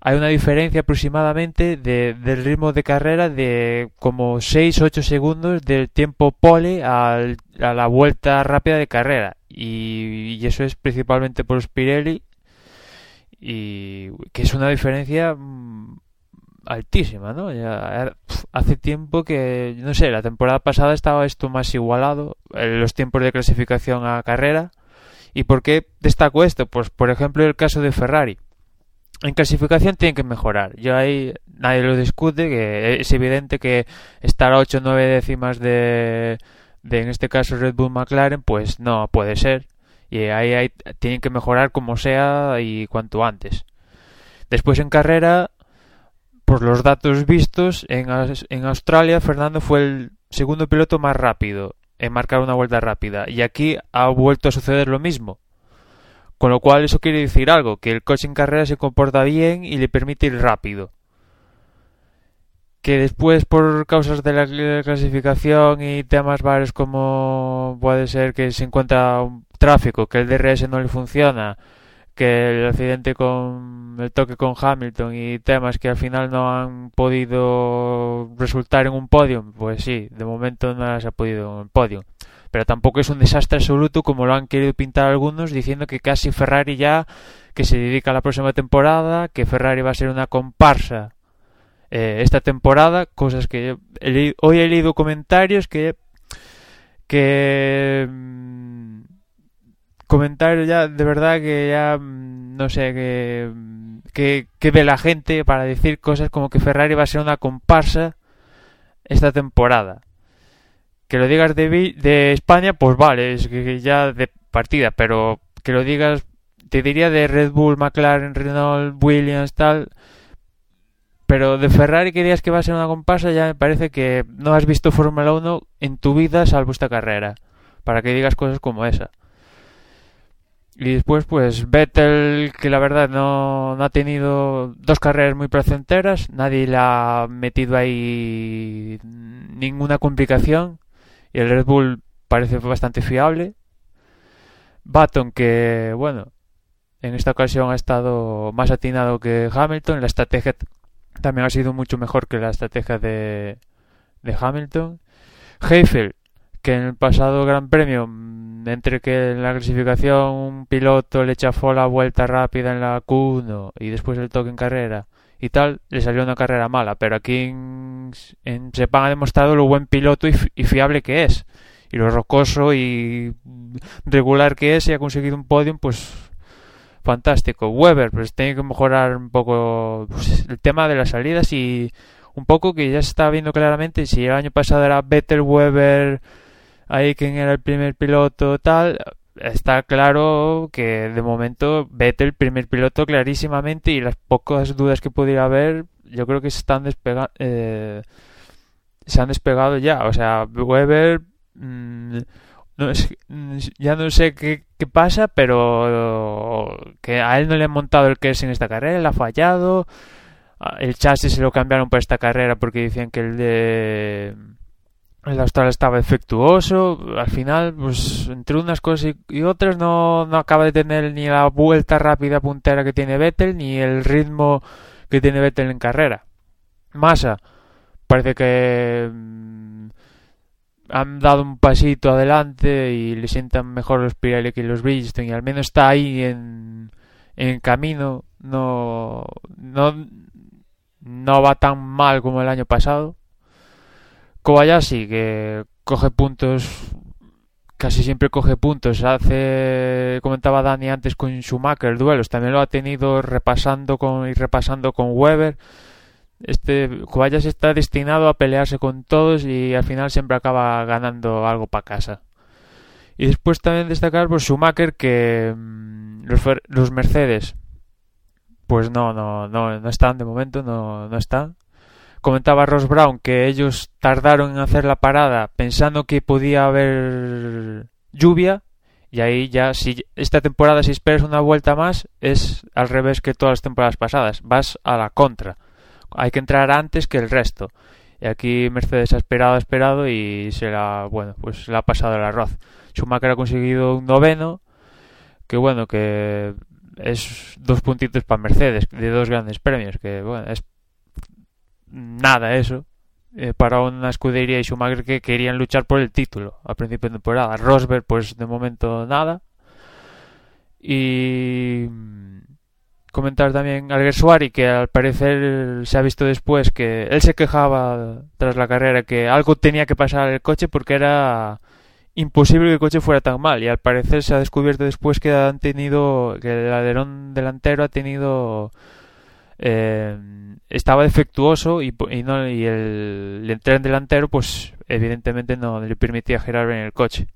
Hay una diferencia aproximadamente de, del ritmo de carrera de como 6-8 segundos del tiempo pole al, a la vuelta rápida de carrera. Y, y, eso es principalmente por Spirelli. Y que es una diferencia altísima, ¿no? Ya hace tiempo que, no sé, la temporada pasada estaba esto más igualado, los tiempos de clasificación a carrera. ¿Y por qué destaco esto? Pues, por ejemplo, el caso de Ferrari. En clasificación tienen que mejorar. Yo ahí nadie lo discute, que es evidente que estar a 8 o 9 décimas de, de, en este caso, Red Bull McLaren, pues no puede ser. Y ahí, tienen que mejorar como sea y cuanto antes. Después en carrera, por los datos vistos, en, en Australia Fernando fue el segundo piloto más rápido en marcar una vuelta rápida. Y aquí ha vuelto a suceder lo mismo. Con lo cual eso quiere decir algo, que el coche en carrera se comporta bien y le permite ir rápido. Que después por causas de la clasificación y temas varios como puede ser que se encuentra tráfico, que el DRS no le funciona, que el accidente con el toque con Hamilton y temas que al final no han podido resultar en un podio, pues sí, de momento no se ha podido en un podio. Pero tampoco es un desastre absoluto como lo han querido pintar algunos diciendo que casi Ferrari ya que se dedica a la próxima temporada, que Ferrari va a ser una comparsa eh, esta temporada, cosas que he, hoy he leído comentarios que que comentarios ya de verdad que ya mm, no sé que, que, que ve la gente para decir cosas como que Ferrari va a ser una comparsa esta temporada. Que lo digas de, de España, pues vale, es que ya de partida, pero que lo digas, te diría de Red Bull, McLaren, Renault, Williams, tal. Pero de Ferrari que digas que va a ser una comparsa, ya me parece que no has visto Fórmula 1 en tu vida salvo esta carrera. Para que digas cosas como esa. Y después, pues Vettel, que la verdad no, no, ha tenido dos carreras muy placenteras, nadie le ha metido ahí ninguna complicación. Y el Red Bull parece bastante fiable. Baton, que bueno, en esta ocasión ha estado más atinado que Hamilton. La estrategia también ha sido mucho mejor que la estrategia de, de Hamilton. Heifel, que en el pasado Gran Premio entre que en la clasificación un piloto le chafó la vuelta rápida en la Q1 y después el toque en carrera y tal, le salió una carrera mala, pero aquí en, en Sepang ha demostrado lo buen piloto y, y, fiable que es, y lo rocoso y regular que es y ha conseguido un podium, pues fantástico. Weber, pues tiene que mejorar un poco pues, el tema de las salidas y un poco que ya se está viendo claramente. Si el año pasado era Vettel, Weber, ahí quien era el primer piloto, tal, está claro que de momento Vettel primer piloto clarísimamente y las pocas dudas que pudiera haber yo creo que se están despegando eh, se han despegado ya. O sea Weber mm, no es, ya no sé qué, pasa pero que a él no le han montado el es en esta carrera él ha fallado. El chasis se lo cambiaron para esta carrera porque decían que el de el Austral estaba defectuoso. Al final, pues entre unas cosas y otras, no, no acaba de tener ni la vuelta rápida puntera que tiene Vettel, ni el ritmo que tiene Vettel en carrera. Massa, parece que mm, han dado un pasito adelante y le sientan mejor los Pirelli que los Bridgestone, y al menos está ahí en, en camino. No, no, no va tan mal como el año pasado Kobayashi, que coge puntos, casi siempre coge puntos. Hace, comentaba Dani antes con Schumacher, duelos. También lo ha tenido repasando con, y repasando con Weber. Este Kobayashi está destinado a pelearse con todos y al final siempre acaba ganando algo para casa. Y después también destacar por Schumacher que mm, los, los Mercedes pues no, no, no, no están de momento, no, no están comentaba Ross Brown que ellos tardaron en hacer la parada pensando que podía haber lluvia y ahí ya si esta temporada si esperas una vuelta más es al revés que todas las temporadas pasadas vas a la contra. Hay que entrar antes que el resto. Y aquí Mercedes ha esperado ha esperado y se la bueno pues le ha pasado el arroz. Schumacher ha conseguido un noveno que bueno que es dos puntitos para Mercedes de dos grandes premios que bueno es nada eso eh, para una escudería y Schumacher que querían luchar por el título a principio de temporada. Rosberg, pues de momento nada. Y mm, comentar también a Suari que al parecer se ha visto después que él se quejaba tras la carrera que algo tenía que pasar al coche porque era imposible que el coche fuera tan mal y al parecer se ha descubierto después que han tenido que el alerón delantero ha tenido eh, estaba defectuoso y, no, el, el, tren delantero pues evidentemente no le permitía girar en el coche.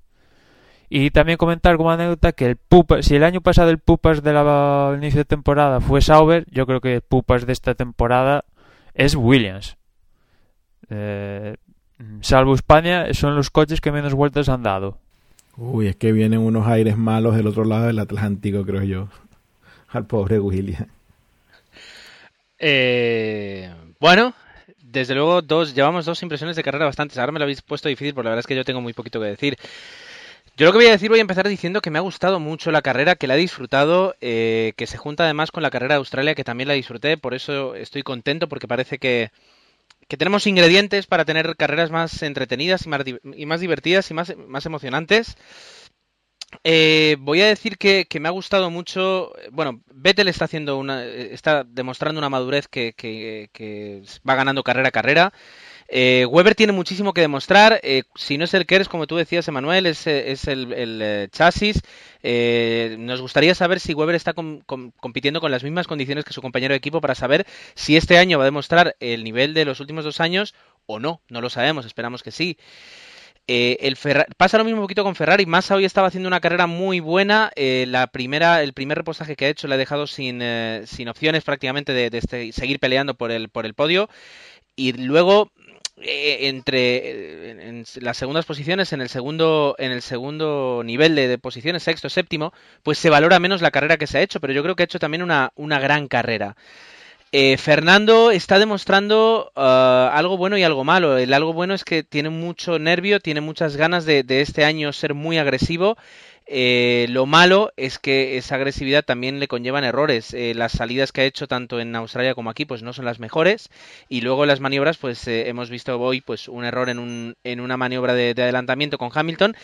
Y también comentar como anécdota que el Pupas, si el año pasado el Pupas de la inicio de temporada fue Sauber, yo creo que el Pupas de esta temporada es Williams. Eh, salvo España, son los coches que menos vueltas han dado. Uy, es que vienen unos aires malos del otro lado del Atlántico, creo yo. (laughs) Al pobre Williams. Eh, bueno, desde luego dos, llevamos dos impresiones de carrera bastantes. Ahora me lo habéis puesto difícil, porque la verdad es que yo tengo muy poquito que decir. Yo lo que voy a decir, voy a empezar diciendo que me ha gustado mucho la carrera, que la he disfrutado, eh, que se junta además con la carrera de Australia, que también la disfruté, por eso estoy contento, porque parece que, que tenemos ingredientes para tener carreras más entretenidas y más, y más divertidas y más, más emocionantes. Eh, voy a decir que, me ha gustado mucho. Bueno, Vettel está haciendo una, está demostrando una madurez que, va ganando carrera a carrera. Eh, Weber tiene muchísimo que demostrar. Eh, si no es el KERS, como tú decías, Emanuel, es, es el, chasis. nos gustaría saber si Weber está compitiendo con las mismas condiciones que su compañero de equipo para saber si este año va a demostrar el nivel de los últimos dos años o no. No lo sabemos, esperamos que sí. Eh, el pasa lo mismo un poquito con Ferrari. Massa hoy estaba haciendo una carrera muy buena. Eh, la primera, el primer reposaje que ha hecho le ha dejado sin, eh, sin opciones prácticamente de, este, seguir peleando por el, por el podio. Y luego, entre en, las segundas posiciones, en el segundo, en el segundo nivel de, posiciones, sexto, séptimo, pues se valora menos la carrera que se ha hecho. Pero yo creo que ha hecho también una, una gran carrera. Eh, Fernando está demostrando uh, algo bueno y algo malo. El algo bueno es que tiene mucho nervio, tiene muchas ganas de, este año ser muy agresivo. Eh, lo malo es que esa agresividad también le conllevan errores. Eh, las salidas que ha hecho tanto en Australia como aquí pues no son las mejores y luego las maniobras pues hemos visto hoy pues un error en, un, en una maniobra de adelantamiento con Hamilton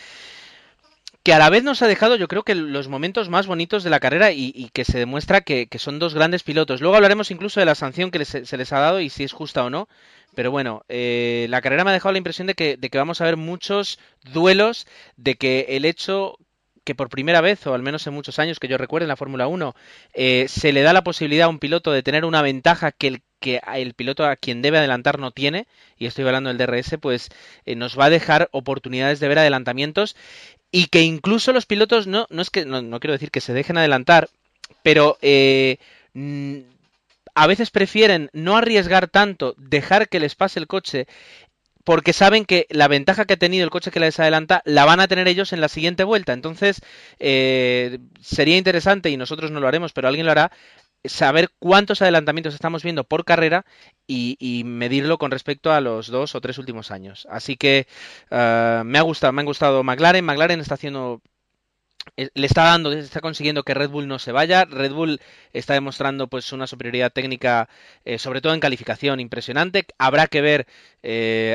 que a la vez nos ha dejado yo creo que los momentos más bonitos de la carrera y, que se demuestra que, son dos grandes pilotos. Luego hablaremos incluso de la sanción que se les ha dado y si es justa o no. Pero bueno, eh, la carrera me ha dejado la impresión de que, vamos a ver muchos duelos, de que el hecho que por primera vez, o al menos en muchos años que yo recuerde en la Fórmula 1, eh, se le da la posibilidad a un piloto de tener una ventaja que el que el piloto a quien debe adelantar no tiene, y estoy hablando del DRS, pues eh, nos va a dejar oportunidades de ver adelantamientos y que incluso los pilotos, no, no es que, no, no quiero decir que se dejen adelantar, pero eh, mm, a veces prefieren no arriesgar tanto, dejar que les pase el coche porque saben que la ventaja que ha tenido el coche que les adelanta la van a tener ellos en la siguiente vuelta. Entonces, eh, sería interesante, y nosotros no lo haremos, pero alguien lo hará, saber cuántos adelantamientos estamos viendo por carrera y, medirlo con respecto a los dos o tres últimos años. Así que eh, me ha gustado, me ha gustado McLaren. McLaren está haciendo eh, le está dando, está consiguiendo que Red Bull no se vaya. Red Bull está demostrando pues una superioridad técnica, eh, sobre todo en calificación, impresionante. Habrá que ver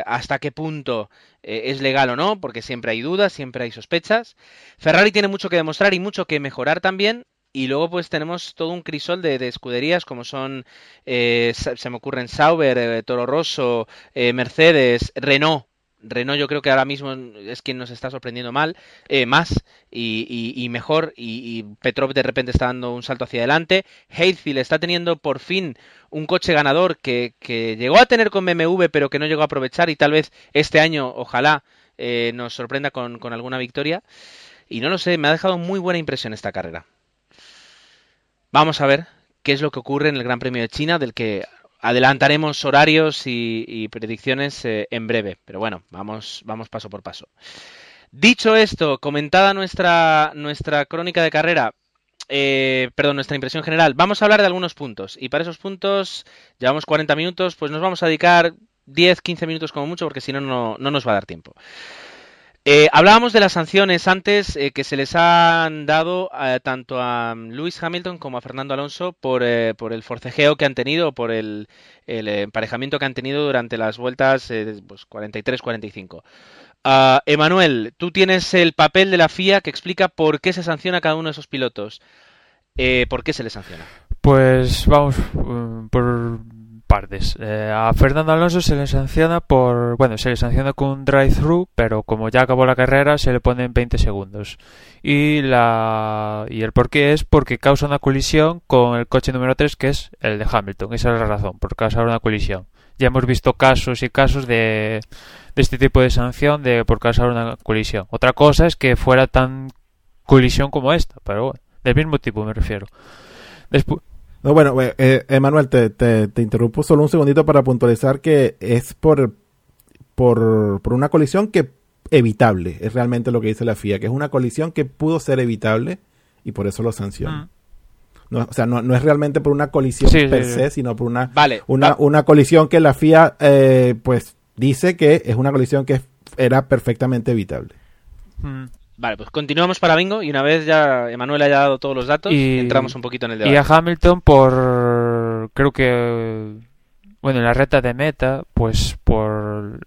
hasta qué punto es legal o no, porque siempre hay dudas, siempre hay sospechas. Ferrari tiene mucho que demostrar y mucho que mejorar también. Y luego pues tenemos todo un crisol de, escuderías como son, eh, se me ocurren Sauber, eh, Toro Rosso, eh, Mercedes, Renault. Renault yo creo que ahora mismo es quien nos está sorprendiendo mal, más y, mejor y, Petrov de repente está dando un salto hacia adelante. Hayfield está teniendo por fin un coche ganador que, que, llegó a tener con BMW pero que no llegó a aprovechar y tal vez este año ojalá nos sorprenda con, con alguna victoria. Y no lo sé, me ha dejado muy buena impresión esta carrera. Vamos a ver qué es lo que ocurre en el Gran Premio de China, del que adelantaremos horarios y, predicciones eh, en breve. Pero bueno, vamos, vamos paso por paso. Dicho esto, comentada nuestra, nuestra crónica de carrera, eh, perdón, nuestra impresión general, vamos a hablar de algunos puntos. Y para esos puntos, llevamos 40 minutos, pues nos vamos a dedicar 10, 15 minutos como mucho, porque si no, no nos va a dar tiempo. Eh, hablábamos de las sanciones antes eh, que se les han dado eh, tanto a Lewis Hamilton como a Fernando Alonso por, por el forcejeo que han tenido, por el, emparejamiento que han tenido durante las vueltas pues 43-45. Ah, Emanuel, tú tienes el papel de la FIA que explica por qué se sanciona a cada uno de esos pilotos. ¿Por qué se les sanciona? Pues vamos por partes. Eh, a Fernando Alonso se le sanciona por, bueno, se le sanciona con un drive-thru, pero como ya acabó la carrera se le pone en 20 segundos. Y la y el porqué es porque causa una colisión con el coche número 3 que es el de Hamilton. Esa es la razón, por causar una colisión. Ya hemos visto casos y casos de, de este tipo de sanción de por causar una colisión. Otra cosa es que fuera tan colisión como esta, pero bueno, del mismo tipo me refiero. Después no, bueno, eh, eh, Emanuel, te, te, interrumpo solo un segundito para puntualizar que es por, por, por una colisión que evitable, es realmente lo que dice la FIA, que es una colisión que pudo ser evitable y por eso lo sanciona. Ah. No, o sea, no, no, es realmente por una colisión per se, sino por una, una, una, colisión que la FIA eh, pues dice que es una colisión que era perfectamente evitable. Mm. Vale, pues continuamos para Bingo y una vez ya Emanuel haya dado todos los datos, y, entramos un poquito en el debate. Y a Hamilton por, creo que, bueno, en la reta de meta, pues por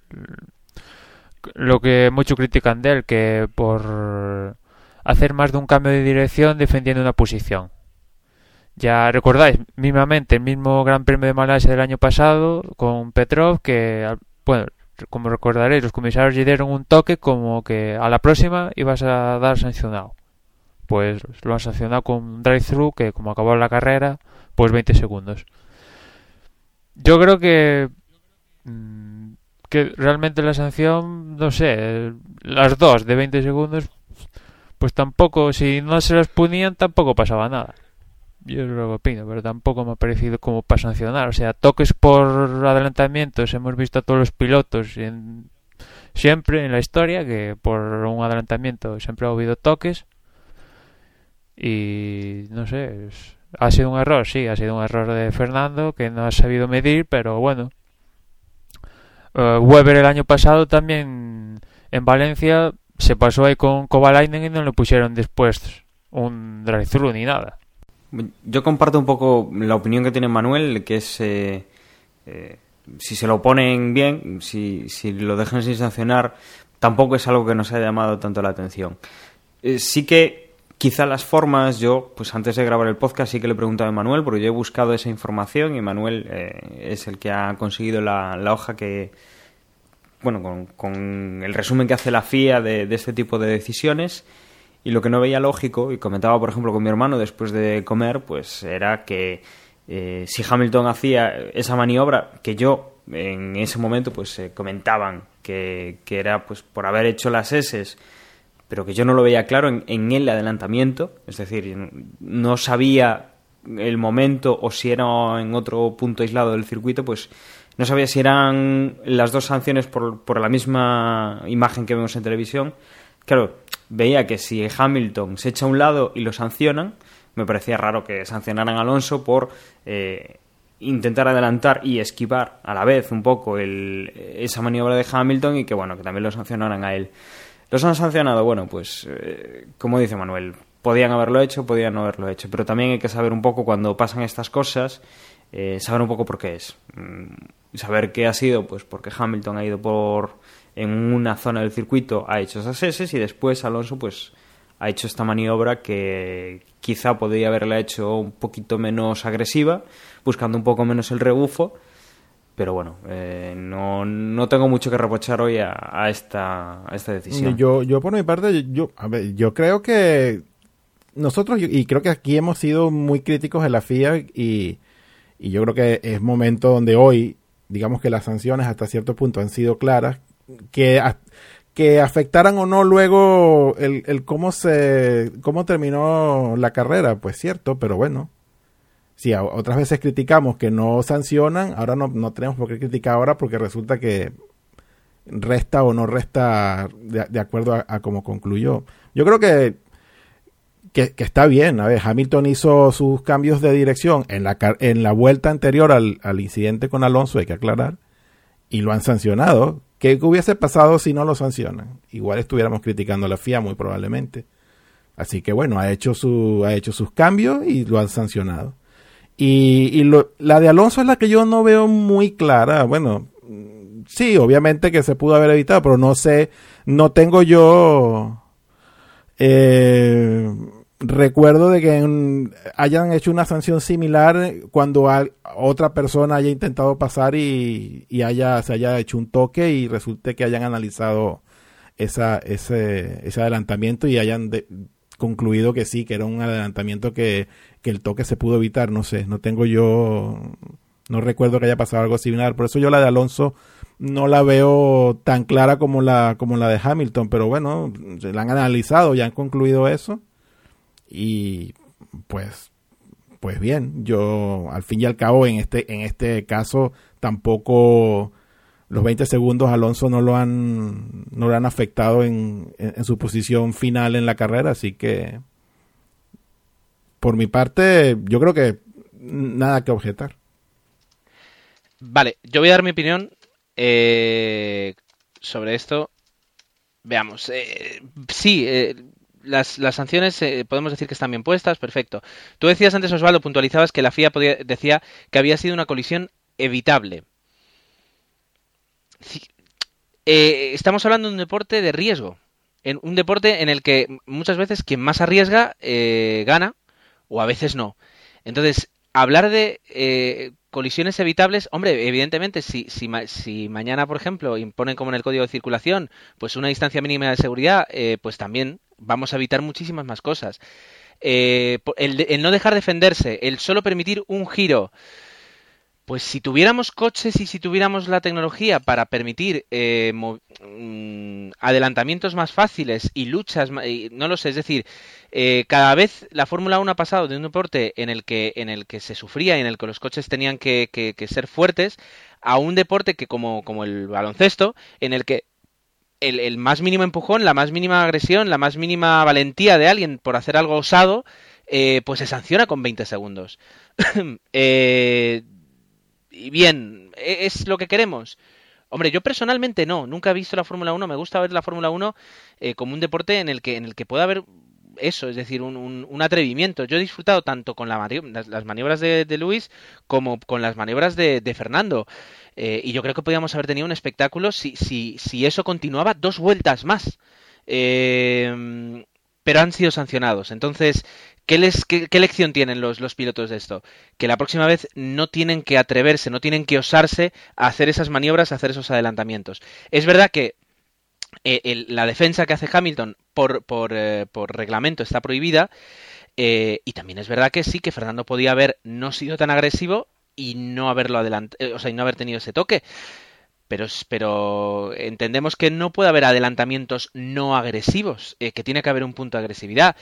lo que mucho critican de él, que por hacer más de un cambio de dirección defendiendo una posición. Ya recordáis, mismamente, el mismo Gran Premio de Malasia del año pasado con Petrov, que, bueno, como recordaréis, los comisarios le dieron un toque como que a la próxima ibas a dar sancionado. Pues lo han sancionado con un drive-thru que como acabó la carrera, pues 20 segundos. Yo creo que mm, que realmente la sanción, no sé, las dos de 20 segundos, pues tampoco, si no se las ponían, tampoco pasaba nada yo lo opino, pero tampoco me ha parecido como para sancionar. O sea, toques por adelantamientos, hemos visto a todos los pilotos siempre en la historia que por un adelantamiento siempre ha habido toques. Y no sé, ha sido un error, sí, ha sido un error de Fernando que no ha sabido medir, pero bueno. Uh, Weber el año pasado también en Valencia se pasó ahí con Kovalainen y no le pusieron después un drive-thru ni nada. Yo comparto un poco la opinión que tiene Manuel, que es eh, eh, si se lo ponen bien, si, si lo dejan sin sancionar, tampoco es algo que nos haya llamado tanto la atención. Eh, sí que quizá las formas, yo, pues antes de grabar el podcast sí que le he preguntado a Manuel, porque yo he buscado esa información y Manuel es el que ha conseguido la, la hoja que, bueno, con, con, el resumen que hace la FIA de, de este tipo de decisiones Y lo que no veía lógico, y comentaba por ejemplo con mi hermano después de comer, pues era que eh, si Hamilton hacía esa maniobra, que yo en ese momento pues eh, comentaban que, que, era pues por haber hecho las S, pero que yo no lo veía claro en, en el adelantamiento, es decir, no sabía el momento o si era en otro punto aislado del circuito, pues no sabía si eran las dos sanciones por, por la misma imagen que vemos en televisión. Claro, veía que si Hamilton se echa a un lado y lo sancionan, me parecía raro que sancionaran a Alonso por eh, intentar adelantar y esquivar a la vez un poco el, esa maniobra de Hamilton y que bueno, que también lo sancionaran a él. ¿Los han sancionado? Bueno, pues eh, como dice Manuel, podían haberlo hecho, podían no haberlo hecho, pero también hay que saber un poco cuando pasan estas cosas, eh, saber un poco por qué es. Mm, saber qué ha sido, pues porque Hamilton ha ido por en una zona del circuito, ha hecho esas S y después Alonso pues ha hecho esta maniobra que quizá podría haberla hecho un poquito menos agresiva, buscando un poco menos el rebufo, pero bueno, eh, no, no, tengo mucho que reprochar hoy a, esta, esta decisión. Yo, yo por mi parte, yo, a ver, yo creo que nosotros, y creo que aquí hemos sido muy críticos de la FIA y, y yo creo que es momento donde hoy, digamos que las sanciones hasta cierto punto han sido claras, que que afectaran o no luego el, el cómo se cómo terminó la carrera, pues cierto, pero bueno. Si otras veces criticamos que no sancionan, ahora no, no tenemos por qué criticar ahora porque resulta que resta o no resta de, de acuerdo a, cómo concluyó. Yo creo que, que, que, está bien. A ver, Hamilton hizo sus cambios de dirección en la, en la vuelta anterior al, al incidente con Alonso, hay que aclarar, y lo han sancionado ¿Qué hubiese pasado si no lo sancionan? Igual estuviéramos criticando a la FIA muy probablemente. Así que bueno, ha hecho, su, ha hecho sus cambios y lo han sancionado. Y, la de Alonso es la que yo no veo muy clara. Bueno, sí, obviamente que se pudo haber evitado, pero no sé, no tengo yo eh, recuerdo de que hayan hecho una sanción similar cuando otra persona haya intentado pasar y, y, haya, se haya hecho un toque y resulte que hayan analizado esa, ese, ese adelantamiento y hayan concluido que sí, que era un adelantamiento que, que el toque se pudo evitar. No sé, no tengo yo, no recuerdo que haya pasado algo similar. Por eso yo la de Alonso no la veo tan clara como la, como la de Hamilton, pero bueno, se la han analizado, ya han concluido eso y pues pues bien, yo al fin y al cabo en este en este caso tampoco los 20 segundos Alonso no lo han no lo han afectado en, en, su posición final en la carrera, así que por mi parte yo creo que nada que objetar. Vale, yo voy a dar mi opinión eh, sobre esto. Veamos, eh, sí, eh, las, sanciones eh, podemos decir que están bien puestas, perfecto. Tú decías antes, Osvaldo, puntualizabas que la FIA decía que había sido una colisión evitable. Eh, estamos hablando de un deporte de riesgo. En un deporte en el que muchas veces quien más arriesga eh, gana o a veces no. Entonces, hablar de colisiones evitables, hombre, evidentemente, si, si, si, mañana, por ejemplo, imponen como en el código de circulación, pues una distancia mínima de seguridad, eh, pues también vamos a evitar muchísimas más cosas. Eh, el, el, no dejar defenderse, el solo permitir un giro. Pues si tuviéramos coches y si tuviéramos la tecnología para permitir eh, mm, adelantamientos más fáciles y luchas, no lo sé, es decir, eh, cada vez la Fórmula 1 ha pasado de un deporte en el que en el que se sufría y en el que los coches tenían que, ser fuertes a un deporte que como, como el baloncesto, en el que el, el, más mínimo empujón, la más mínima agresión, la más mínima valentía de alguien por hacer algo osado, eh, pues se sanciona con 20 segundos. (coughs) eh, y bien, ¿e-, ¿es lo que queremos? Hombre, yo personalmente no, nunca he visto la Fórmula 1, me gusta ver la Fórmula 1 eh, como un deporte en el que, en el que pueda haber eso, es decir, un, atrevimiento. Yo he disfrutado tanto con la las, maniobras de, Luis como con las maniobras de, de Fernando. Eh, y yo creo que podíamos haber tenido un espectáculo si, si, si eso continuaba dos vueltas más. Eh, pero han sido sancionados. Entonces, ¿qué, les, qué, qué lección tienen los, pilotos de esto? Que la próxima vez no tienen que atreverse, no tienen que osarse a hacer esas maniobras, a hacer esos adelantamientos. Es verdad que eh, la defensa que hace Hamilton por, por, eh, por reglamento está prohibida. eh, y también es verdad que sí, que Fernando podía haber no sido tan agresivo y no haberlo adelant eh, o sea, y no haber tenido ese toque. Pero, pero entendemos que no puede haber adelantamientos no agresivos, que tiene que haber un punto de agresividad.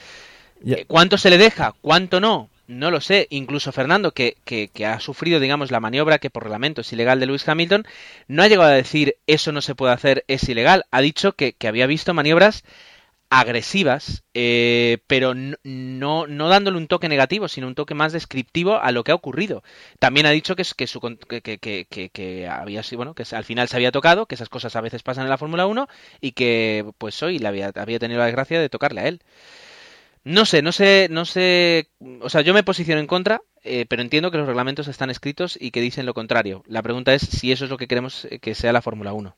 Eh, ¿Cuánto se le deja? ¿Cuánto no? No lo sé. Incluso Fernando, que, que, que ha sufrido, digamos, la maniobra que por reglamento es ilegal de Lewis Hamilton, no ha llegado a decir eso no se puede hacer, es ilegal. Ha dicho que, que había visto maniobras agresivas, eh, pero no, no, dándole un toque negativo, sino un toque más descriptivo a lo que ha ocurrido. También ha dicho que, su, que había sido, bueno, que al final se había tocado, que esas cosas a veces pasan en la Fórmula 1 y que pues hoy le había, había tenido la desgracia de tocarle a él. No sé, no sé, no sé. O sea, yo me posiciono en contra, eh, pero entiendo que los reglamentos están escritos y que dicen lo contrario. La pregunta es si eso es lo que queremos eh, que sea la Fórmula 1.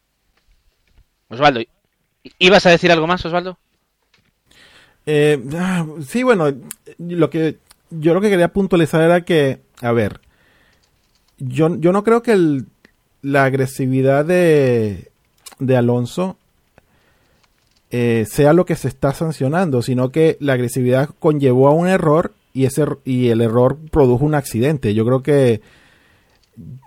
Osvaldo, ¿i- ¿ibas a decir algo más, Osvaldo? Eh, ah, sí, bueno, lo que yo lo que quería puntualizar era que, a ver, yo, yo no creo que el- la agresividad de, de Alonso eh, sea lo que se está sancionando, sino que la agresividad conllevó a un error y ese y el error produjo un accidente. Yo creo que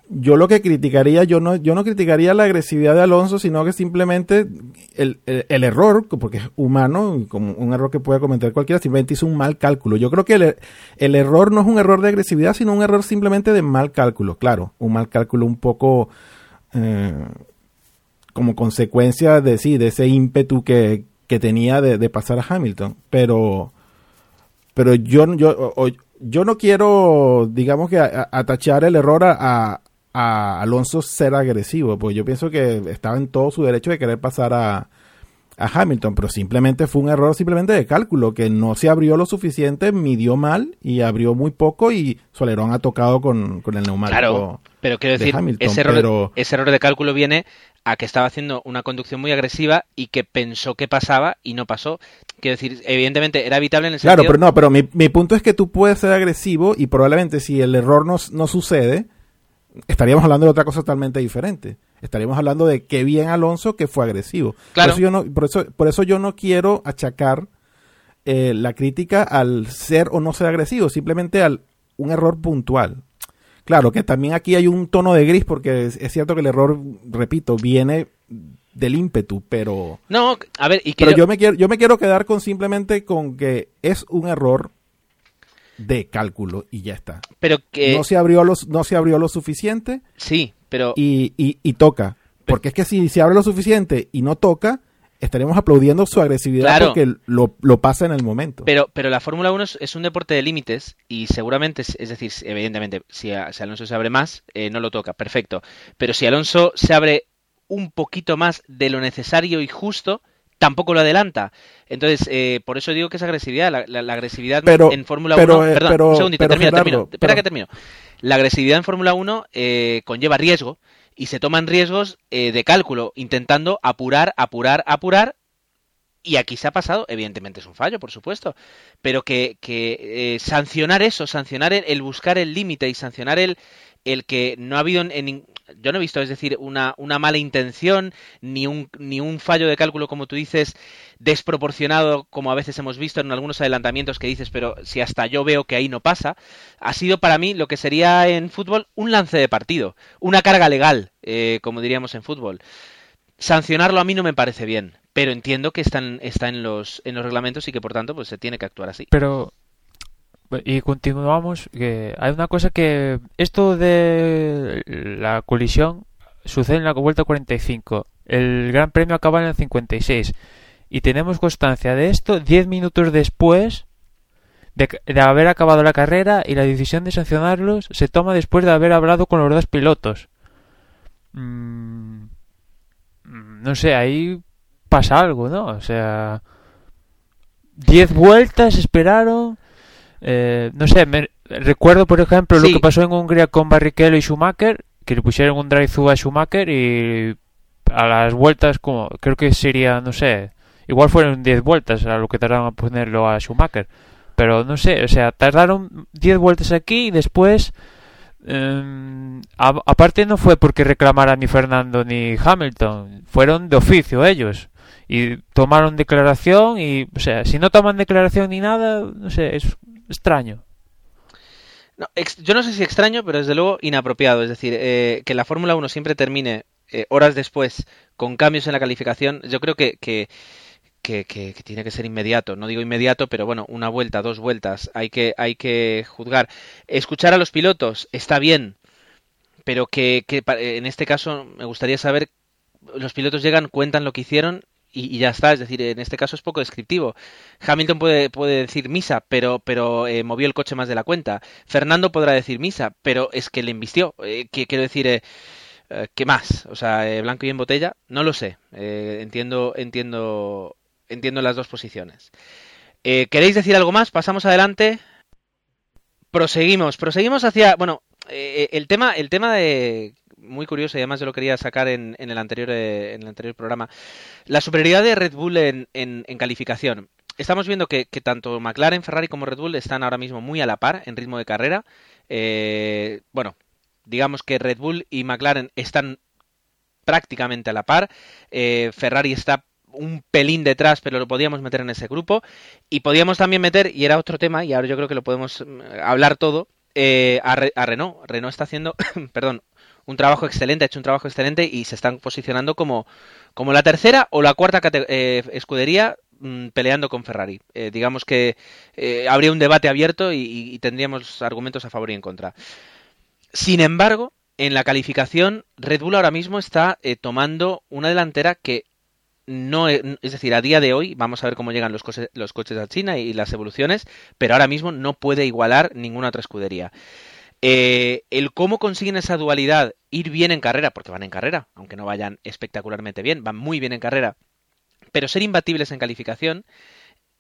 yo lo que criticaría, yo no, yo no criticaría la agresividad de Alonso, sino que simplemente el, el- el error, porque es humano, como un error que puede cometer cualquiera, simplemente hizo un mal cálculo. Yo creo que el, el error no es un error de agresividad, sino un error simplemente de mal cálculo. Claro, un mal cálculo un poco eh, como consecuencia de sí, de ese ímpetu que, que tenía de, de pasar a Hamilton. Pero, pero yo, yo, yo no quiero, digamos que, atachar el error a, a- Alonso ser agresivo, pues yo pienso que estaba en todo su derecho de querer pasar a, a Hamilton, pero simplemente fue un error simplemente de cálculo, que no se abrió lo suficiente, midió mal y abrió muy poco y Solerón ha tocado con, con el neumático. Claro, pero quiero de decir, Hamilton, ese, error, pero- ese error de cálculo viene a que estaba haciendo una conducción muy agresiva y que pensó que pasaba y no pasó. Quiero decir, evidentemente era evitable en el Claro, sentido... pero no, pero mi, mi punto es que tú puedes ser agresivo y probablemente si el error no, no sucede, estaríamos hablando de otra cosa totalmente diferente. Estaríamos hablando de qué bien Alonso que fue agresivo. Claro. Por eso yo no, por eso, por eso yo no quiero achacar eh, la crítica al ser o no ser agresivo, simplemente al un error puntual. Claro que también aquí hay un tono de gris porque es, es cierto que el error, repito, viene del ímpetu, pero No, a ver, y pero yo- yo me quiero yo me quiero quedar con simplemente con que es un error de cálculo y ya está. pero que... no se abrió los no se abrió lo suficiente Sí, pero... y, y, y toca, porque es que si se abre lo suficiente y no toca, estaremos aplaudiendo su agresividad Claro. porque lo, lo pasa en el momento. Pero, pero la Fórmula 1 es, es un deporte de límites y seguramente, es es decir, evidentemente, si, a- si Alonso se abre más, eh, no lo toca, perfecto. Pero si Alonso se abre un poquito más de lo necesario y justo, tampoco lo adelanta. Entonces, eh, por eso digo que es agresividad. La, la- la agresividad Pero- en Fórmula pero, 1... eh, perdón, pero- un segundito, pero, termino, Gerardo, termino. Espera que termino. La agresividad en Fórmula 1 eh, conlleva riesgo y se toman riesgos eh, de cálculo, intentando apurar, apurar, apurar y aquí se ha pasado, evidentemente es un fallo, por supuesto, pero que, que, eh, sancionar eso, sancionar el, buscar el límite y sancionar el, el que no ha habido en- yo no he visto, es decir, una, una mala intención, ni un, ni un fallo de cálculo, como tú dices, desproporcionado, como a veces hemos visto en algunos adelantamientos que dices, pero si hasta yo veo que ahí no pasa, ha sido para mí lo que sería en fútbol un lance de partido, una carga legal, eh, como diríamos en fútbol. Sancionarlo a mí no me parece bien, pero entiendo que están, está en los, en los reglamentos y que por tanto pues se tiene que actuar así. Pero y continuamos que hay una cosa que esto de la colisión sucede en la vuelta 45 el gran premio acaba en el 56 y tenemos constancia de esto 10 minutos después de, de haber acabado la carrera y la decisión de sancionarlos se toma después de haber hablado con los dos pilotos. Mm, no sé ahí pasa algo no o sea 10 vueltas esperaron eh, no sé, me, recuerdo por ejemplo Sí. lo que pasó en Hungría con Barrichello y Schumacher, que le pusieron un drive-thru a Schumacher y a las vueltas, como creo que sería, no sé, igual fueron 10 vueltas a lo que tardaron a ponerlo a Schumacher. Pero no sé, o sea, tardaron 10 vueltas aquí y después. em, a- aparte, no fue porque reclamaran ni Fernando ni Hamilton, fueron de oficio ellos. y tomaron declaración y, o sea, si no toman declaración ni nada, no sé, es extraño. Yo no sé si extraño, pero desde luego inapropiado. Es decir, eh, que la Fórmula 1 siempre termine eh, horas después con cambios en la calificación, yo creo que, que, que, tiene que ser inmediato. No digo inmediato, pero bueno, una vuelta, dos vueltas. Hay que, hay que juzgar. Escuchar a los pilotos está bien, pero que, que en este caso me gustaría saber, los pilotos llegan, cuentan lo que hicieron y, ya está. Es decir, en este caso es poco descriptivo. Hamilton puede, puede decir misa, pero, pero eh, movió el coche más de la cuenta. Fernando podrá decir misa, pero es que le embistió. Eh, quiero decir, eh, ¿qué más? O sea, blanco y en botella, no lo sé. entiendo, entiendo, entiendo las dos posiciones. ¿Queréis decir algo más? Pasamos adelante. Proseguimos, proseguimos hacia, bueno, el tema, el tema de muy curioso y además yo lo quería sacar en, el, anterior, eh, en el anterior programa. La superioridad de Red Bull en, en, calificación. Estamos viendo que, tanto McLaren, Ferrari como Red Bull están ahora mismo muy a la par en ritmo de carrera. Eh, bueno, digamos que Red Bull y McLaren están prácticamente a la par. Eh, Ferrari está un pelín detrás, pero lo podíamos meter en ese grupo. Y podíamos también meter, y era otro tema, y ahora yo creo que lo podemos mm, hablar todo, a, a, Renault. Renault está haciendo, (coughs) perdón, un trabajo excelente, ha hecho un trabajo excelente y se están posicionando como, como la tercera o la cuarta eh, escudería mm, peleando con Ferrari. Eh, digamos que eh, habría un debate abierto y, tendríamos argumentos a favor y en contra. Sin embargo, en la calificación, Red Bull ahora mismo está tomando una delantera que no es, decir, a día de hoy, vamos a ver cómo llegan los, los coches a China y las evoluciones, pero ahora mismo no puede igualar ninguna otra escudería. Eh, el cómo consiguen esa dualidad, ir bien en carrera, porque van en carrera, aunque no vayan espectacularmente bien, van muy bien en carrera, pero ser imbatibles en calificación,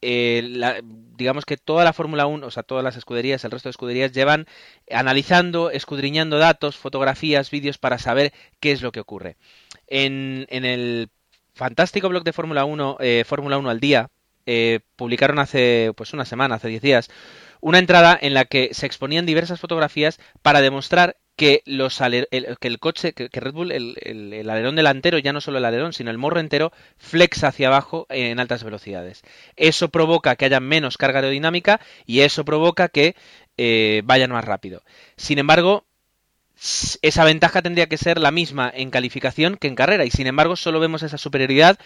eh, digamos que toda la Fórmula 1, o sea, todas las escuderías, el resto de escuderías llevan analizando, escudriñando datos, fotografías, vídeos para saber qué es lo que ocurre. En, el fantástico blog de Fórmula 1, eh, Fórmula 1 al día, publicaron hace pues una semana, hace 10 días, una entrada en la que se exponían diversas fotografías para demostrar que, el coche, que, Red Bull, el, el, alerón delantero, ya no solo el alerón, sino el morro entero, flexa hacia abajo en altas velocidades. Eso provoca que haya menos carga aerodinámica y eso provoca que eh, vayan más rápido. Sin embargo, esa ventaja tendría que ser la misma en calificación que en carrera y sin embargo solo vemos esa superioridad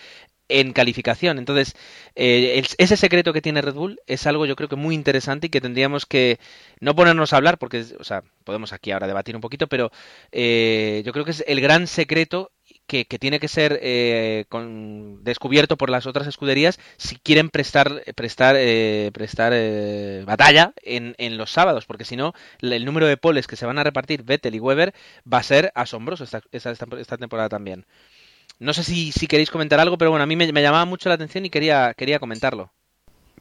en calificación. Entonces, eh, ese secreto que tiene Red Bull es algo yo creo que muy interesante y que tendríamos que no ponernos a hablar, porque, o sea, podemos aquí ahora debatir un poquito, pero eh, yo creo que es el gran secreto que, tiene que ser eh, descubierto por las otras escuderías si quieren prestar prestar prestar batalla en, en, los sábados porque si no el número de poles que se van a repartir Vettel y Weber va a ser asombroso esta, esta, esta temporada también no sé si, si queréis comentar algo, pero bueno, a mí me, llamaba mucho la atención y quería, quería comentarlo.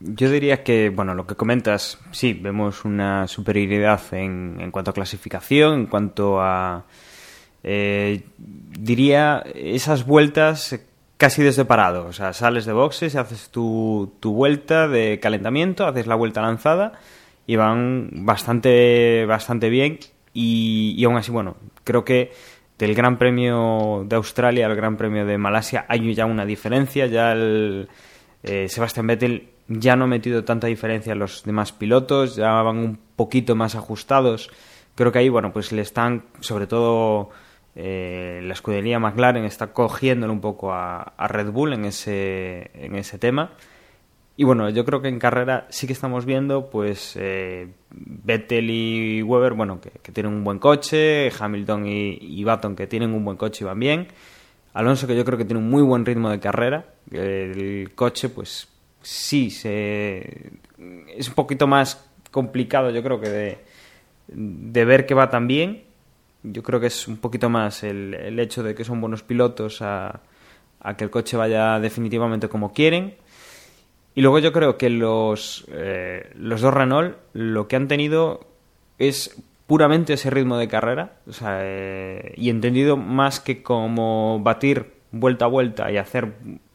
Yo diría que, bueno, lo que comentas, sí, vemos una superioridad en, en cuanto a clasificación, en cuanto a, eh, diría, esas vueltas casi desde parado. O sea, sales de boxes, haces tu, tu vuelta de calentamiento, haces la vuelta lanzada y van bastante, bastante bien. Y, y aún así, bueno, creo que del Gran Premio de Australia al Gran Premio de Malasia hay ya una diferencia, ya el eh, Sebastian Vettel ya no ha metido tanta diferencia a los demás pilotos, ya van un poquito más ajustados. Creo que ahí, bueno, pues le están, sobre todo eh, la escudería McLaren está cogiéndole un poco a, a Red Bull en ese, en ese tema. Y bueno, yo creo que en carrera sí que estamos viendo, pues, eh, Vettel y Weber, bueno, que, tienen un buen coche, Hamilton y, y, Baton que tienen un buen coche y van bien. Alonso que yo creo que tiene un muy buen ritmo de carrera. El coche, pues, sí, se, es un poquito más complicado, yo creo que de, de ver que va tan bien. Yo creo que es un poquito más el, el hecho de que son buenos pilotos a, a que el coche vaya definitivamente como quieren y luego yo creo que los, eh, los dos Renault lo que han tenido es puramente ese ritmo de carrera o sea, eh, y entendido más que como batir vuelta a vuelta y hacer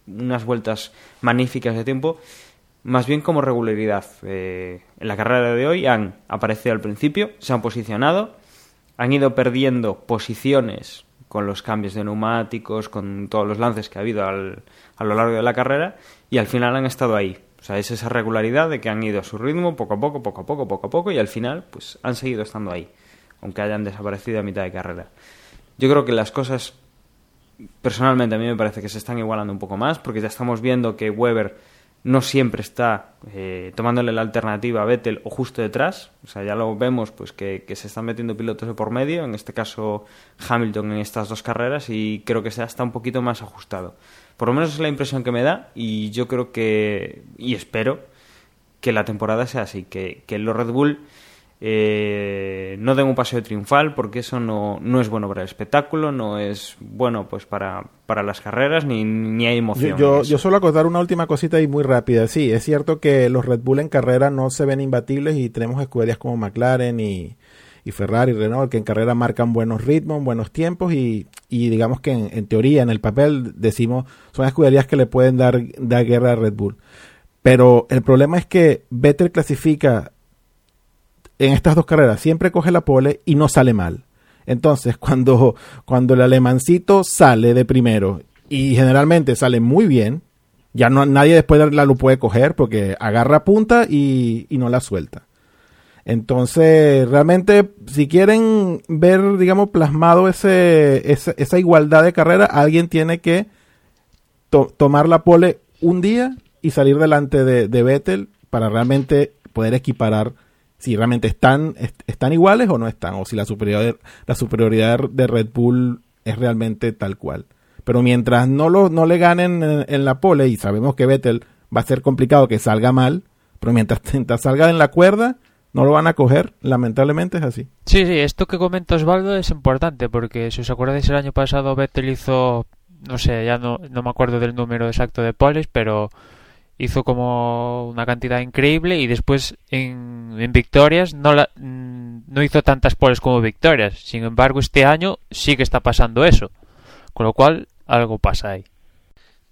unas vueltas magníficas de tiempo, más bien como regularidad. Eh, en la carrera de hoy han aparecido al principio, se han posicionado, han ido perdiendo posiciones con los cambios de neumáticos, con todos los lances que ha habido al, a lo largo de la carrera y al final han estado ahí. O sea, es esa regularidad de que han ido a su ritmo poco a poco, poco a poco, poco a poco y al final pues han seguido estando ahí, aunque hayan desaparecido a mitad de carrera. Yo creo que las cosas, personalmente a mí me parece que se están igualando un poco más porque ya estamos viendo que Weber no siempre está eh, tomándole la alternativa a Vettel o justo detrás. O sea, ya lo vemos pues que, se están metiendo pilotos de por medio, en este caso Hamilton en estas dos carreras, y creo que se está un poquito más ajustado. Por lo menos es la impresión que me da, y yo creo que, y espero, que la temporada sea así, que, que los Red Bull eh, no den un paseo triunfal porque eso no, no, es bueno para el espectáculo, no es bueno pues para, para las carreras ni, ni hay emoción. Yo, yo, solo acotar una última cosita y muy rápida. Sí, es cierto que los Red Bull en carrera no se ven imbatibles y tenemos escuderías como McLaren y, y Ferrari, Renault, que en carrera marcan buenos ritmos, buenos tiempos y, y digamos que en, en, teoría, en el papel, decimos, son escuderías que le pueden dar, dar guerra a Red Bull. Pero el problema es que Vettel clasifica en estas dos carreras siempre coge la pole y no sale mal. Entonces, cuando, cuando el alemancito sale de primero y generalmente sale muy bien, ya no nadie después la lo puede coger porque agarra punta y, no la suelta. Entonces, realmente, si quieren ver, digamos, plasmado ese, esa, igualdad de carrera, alguien tiene que tomar la pole un día y salir delante de, de Vettel para realmente poder equiparar si realmente están, están iguales o no están, o si la superioridad, la superioridad de Red Bull es realmente tal cual. Pero mientras no, lo, no le ganen en, la pole, y sabemos que Vettel va a ser complicado que salga mal, pero (laughs) mientras, salga en la cuerda, no lo van a coger, lamentablemente es así. Sí, sí, esto que comenta Osvaldo es importante, porque si os acordáis el año pasado Vettel hizo, no sé, ya no, no me acuerdo del número exacto de poles, pero hizo como una cantidad increíble y después en, en victorias no, la, no hizo tantas poles como victorias. Sin embargo, este año sí que está pasando eso. Con lo cual, algo pasa ahí.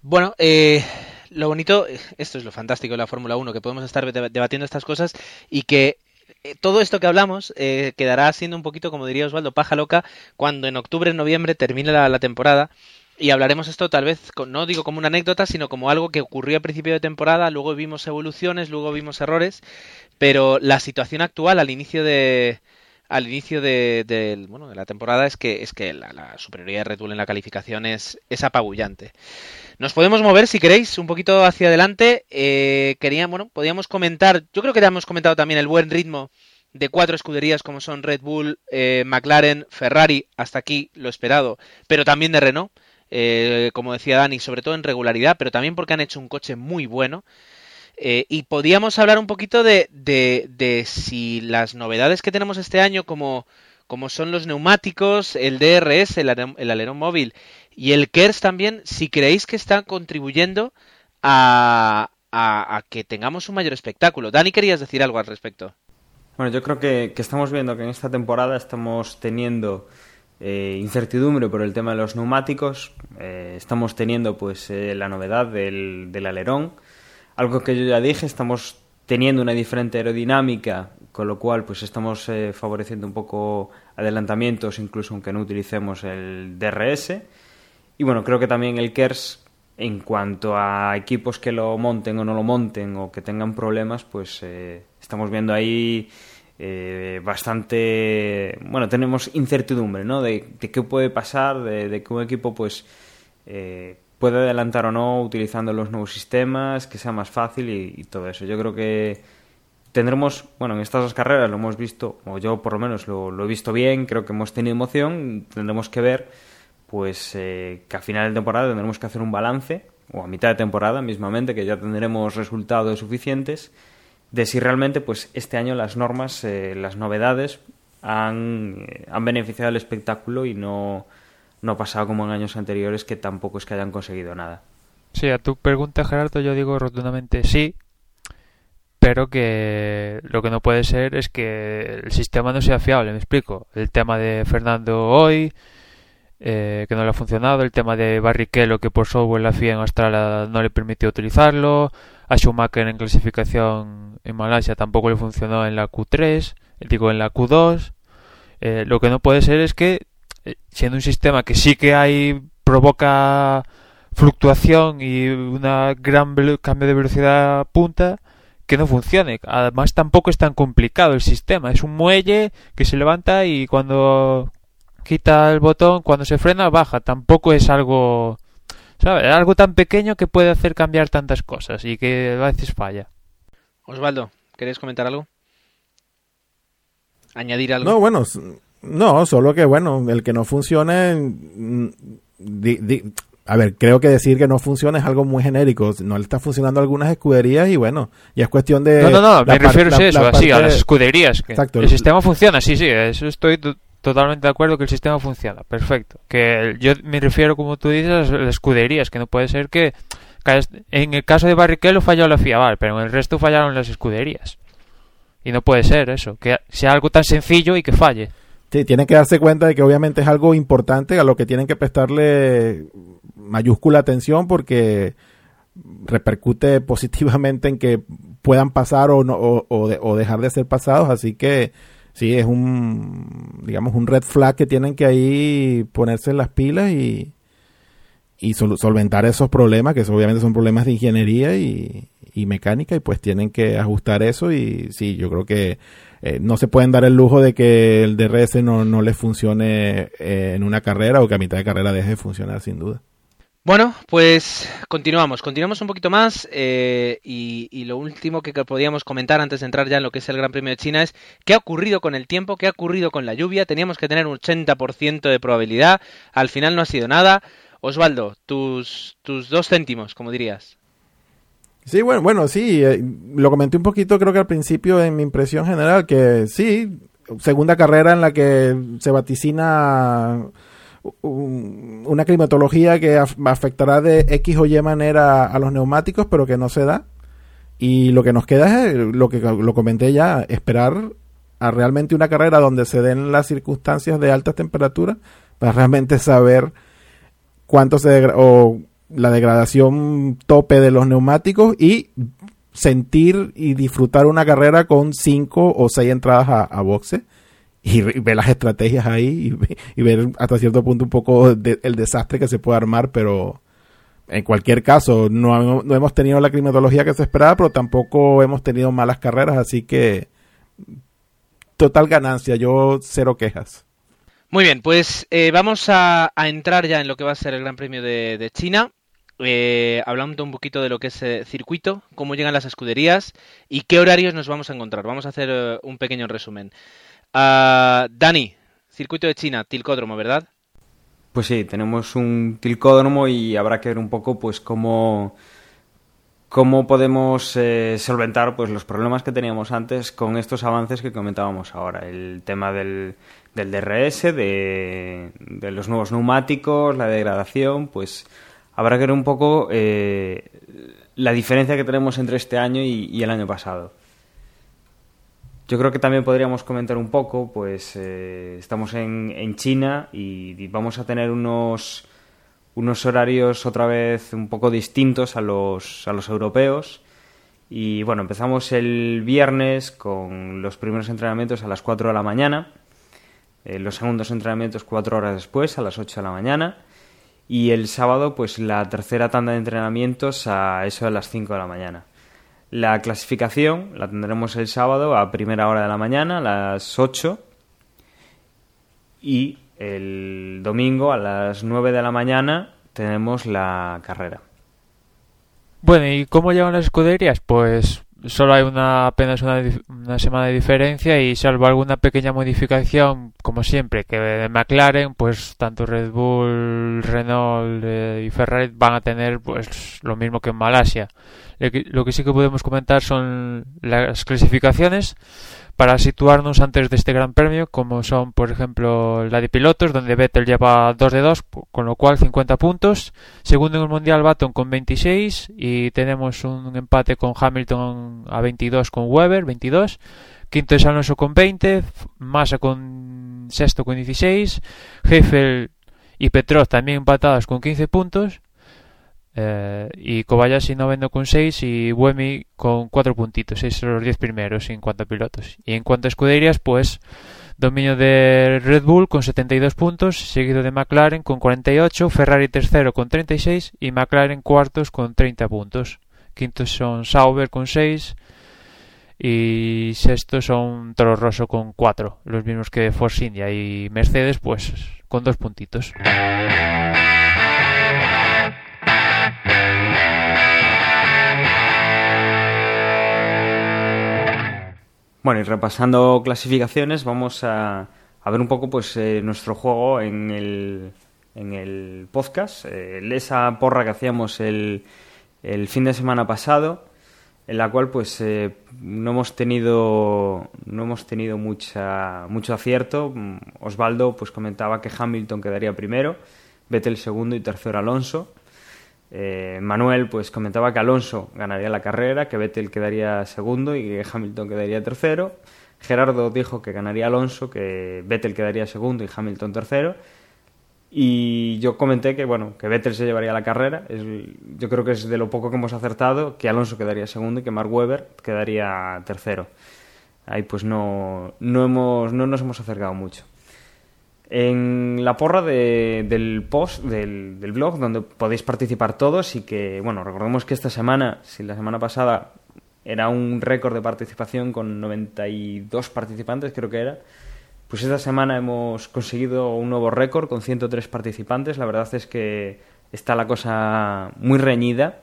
Bueno, eh, lo bonito, esto es lo fantástico de la Fórmula 1, que podemos estar debatiendo estas cosas y que eh, todo esto que hablamos eh, quedará siendo un poquito, como diría Osvaldo, paja loca cuando en octubre, noviembre termine la temporada y hablaremos esto tal vez, no digo como una anécdota, sino como algo que ocurrió a principio de temporada, luego vimos evoluciones, luego vimos errores, pero la situación actual al inicio de al inicio de, bueno, de la temporada es que es que la, superioridad de Red Bull en la calificación es, apabullante. Nos podemos mover, si queréis, un poquito hacia adelante. Eh, quería, bueno, podríamos comentar, yo creo que ya hemos comentado también el buen ritmo de cuatro escuderías como son Red Bull, eh, McLaren, Ferrari, hasta aquí lo esperado, pero también de Renault eh, como decía Dani, sobre todo en regularidad, pero también porque han hecho un coche muy bueno. Eh, y podíamos hablar un poquito de, de, si las novedades que tenemos este año, como, como son los neumáticos, el DRS, el, alerón móvil y el KERS también, si creéis que están contribuyendo a, a, que tengamos un mayor espectáculo. Dani, ¿querías decir algo al respecto? Bueno, yo creo que, que estamos viendo que en esta temporada estamos teniendo eh, incertidumbre por el tema de los neumáticos. Eh, estamos teniendo pues eh, la novedad del, del, alerón, algo que yo ya dije, estamos teniendo una diferente aerodinámica, con lo cual pues estamos favoreciendo un poco adelantamientos, incluso aunque no utilicemos el DRS. Y bueno, creo que también el KERS, en cuanto a equipos que lo monten o no lo monten o que tengan problemas, pues estamos viendo ahí eh, bastante bueno tenemos incertidumbre ¿no? de, qué puede pasar de, que un equipo pues eh, puede adelantar o no utilizando los nuevos sistemas que sea más fácil y, todo eso yo creo que tendremos bueno en estas dos carreras lo hemos visto o yo por lo menos lo, he visto bien creo que hemos tenido emoción tendremos que ver pues eh, que a final de temporada tendremos que hacer un balance o a mitad de temporada mismamente que ya tendremos resultados suficientes de si realmente pues este año las normas, eh, las novedades han, eh, han, beneficiado al espectáculo y no, no ha pasado como en años anteriores que tampoco es que hayan conseguido nada. Sí, a tu pregunta Gerardo yo digo rotundamente sí, pero que lo que no puede ser es que el sistema no sea fiable, me explico. El tema de Fernando hoy, eh, que no le ha funcionado, el tema de Barrichello que por software la FIA en Australia no le permitió utilizarlo, a Schumacher en clasificación en Malasia tampoco le funcionó en la Q3, digo en la Q2. Eh, lo que no puede ser es que eh, siendo un sistema que sí que hay provoca fluctuación y una gran cambio de velocidad punta que no funcione. Además tampoco es tan complicado el sistema, es un muelle que se levanta y cuando quita el botón, cuando se frena baja, tampoco es algo ¿sabes? algo tan pequeño que puede hacer cambiar tantas cosas y que a veces falla. Osvaldo, ¿queréis comentar algo? ¿Añadir algo? No, bueno, no, solo que bueno, el que no funcione mm, a ver, creo que decir que no funciona es algo muy genérico. No le está funcionando a algunas escuderías y bueno, ya es cuestión de. No, no, no, me refiero a eso, así, a las escuderías. Exacto. El sistema funciona, sí, sí, eso estoy totalmente de acuerdo que el sistema funciona, perfecto. Que yo me refiero, como tú dices, a las escuderías, que no puede ser que. En el caso de Barrichello falló la FIA, pero en el resto fallaron las escuderías. Y no puede ser eso, que sea algo tan sencillo y que falle. Sí, tienen que darse cuenta de que obviamente es algo importante a lo que tienen que prestarle mayúscula atención porque repercute (laughs) positivamente en que puedan pasar o, no, o, dejar de ser pasados, así que sí, es un, digamos, un red flag que tienen que ahí ponerse en las pilas y, y solventar esos problemas, que obviamente son problemas de ingeniería y, y, mecánica, y pues tienen que ajustar eso y sí, yo creo que eh, no se pueden dar el lujo de que el DRS no, no les funcione eh, en una carrera o que a mitad de carrera deje de funcionar sin duda. Bueno, pues continuamos, continuamos un poquito más eh, y, lo último que podíamos comentar antes de entrar ya en lo que es el Gran Premio de China es qué ha ocurrido con el tiempo, qué ha ocurrido con la lluvia, teníamos que tener un 80% de probabilidad, al final no ha sido nada. Osvaldo, tus, tus dos céntimos, como dirías. Sí, bueno, bueno, sí, eh, lo comenté un poquito creo que al principio en mi impresión general, que sí, segunda carrera en la que se vaticina una climatología que afectará de X o Y manera a los neumáticos, pero que no se da. Y lo que nos queda es lo que lo comenté ya, esperar a realmente una carrera donde se den las circunstancias de altas temperaturas para realmente saber cuánto se o la degradación tope de los neumáticos y sentir y disfrutar una carrera con cinco o seis entradas a, a boxe y, ver las estrategias ahí y, ver hasta cierto punto un poco el desastre que se puede armar, pero en cualquier caso no, no hemos tenido la climatología que se esperaba, pero tampoco hemos tenido malas carreras, así que total ganancia, yo cero quejas. Muy bien, pues eh, vamos a, entrar ya en lo que va a ser el Gran Premio de, China. Eh, hablando un poquito de lo que es el circuito, cómo llegan las escuderías y qué horarios nos vamos a encontrar. Vamos a hacer eh, un pequeño resumen. Uh, Dani, circuito de China, tilcódromo, ¿verdad? Pues sí, tenemos un tilcódromo y habrá que ver un poco pues cómo, cómo podemos eh, solventar pues los problemas que teníamos antes con estos avances que comentábamos ahora. El tema del, del DRS, de, los nuevos neumáticos, la degradación, pues habrá que ver un poco eh, la diferencia que tenemos entre este año y el año pasado. Yo creo que también podríamos comentar un poco, pues eh, estamos en, China y, vamos a tener unos, unos horarios otra vez un poco distintos a los, a los europeos. Y bueno, empezamos el viernes con los primeros entrenamientos a las 4 de la mañana, eh, los segundos entrenamientos 4 horas después, a las 8 de la mañana, y el sábado pues la tercera tanda de entrenamientos a eso de las 5 de la mañana. La clasificación la tendremos el sábado a primera hora de la mañana, a las 8. Y el domingo a las 9 de la mañana tenemos la carrera. Bueno, ¿y cómo llevan las escuderías? Pues solo hay una apenas una, semana de diferencia y salvo alguna pequeña modificación, como siempre, que de McLaren, pues tanto Red Bull, Renault eh, y Ferrari van a tener pues lo mismo que en Malasia. Lo que sí que podemos comentar son las clasificaciones para situarnos antes de este gran premio, como son, por ejemplo, la de pilotos, donde Vettel lleva 2 de 2, con lo cual 50 puntos. Segundo en el Mundial, Baton con 26. Y tenemos un empate con Hamilton a 22 con Weber, 22. Quinto es Alonso con 20. Massa con sexto con 16. Heifel y Petrov también empatados con 15 puntos. Eh, y Kobayashi noveno con 6 y Buemi con 4 puntitos. Esos son los 10 primeros en cuanto a pilotos. Y en cuanto a escuderías, pues Dominio de Red Bull con 72 puntos, seguido de McLaren con 48, Ferrari tercero con 36 y McLaren cuartos con 30 puntos. Quintos son Sauber con 6 y sextos son Toro Rosso con 4, los mismos que Force India y Mercedes pues con dos puntitos. Bueno, y repasando clasificaciones, vamos a, a ver un poco pues eh, nuestro juego en el, en el podcast. Eh, esa porra que hacíamos el, el fin de semana pasado, en la cual pues eh, no hemos tenido no hemos tenido mucha mucho acierto. Osvaldo pues comentaba que Hamilton quedaría primero, Vettel segundo y tercero Alonso. Eh, Manuel pues comentaba que Alonso ganaría la carrera, que Vettel quedaría segundo y que Hamilton quedaría tercero. Gerardo dijo que ganaría Alonso, que Vettel quedaría segundo y Hamilton tercero. Y yo comenté que bueno, que Vettel se llevaría la carrera. Yo creo que es de lo poco que hemos acertado, que Alonso quedaría segundo y que Mark Webber quedaría tercero. Ahí pues no, no, hemos, no nos hemos acercado mucho en la porra de, del post del, del, blog donde podéis participar todos y que, bueno, recordemos que esta semana, si la semana pasada era un récord de participación con 92 participantes, creo que era, pues esta semana hemos conseguido un nuevo récord con 103 participantes. La verdad es que está la cosa muy reñida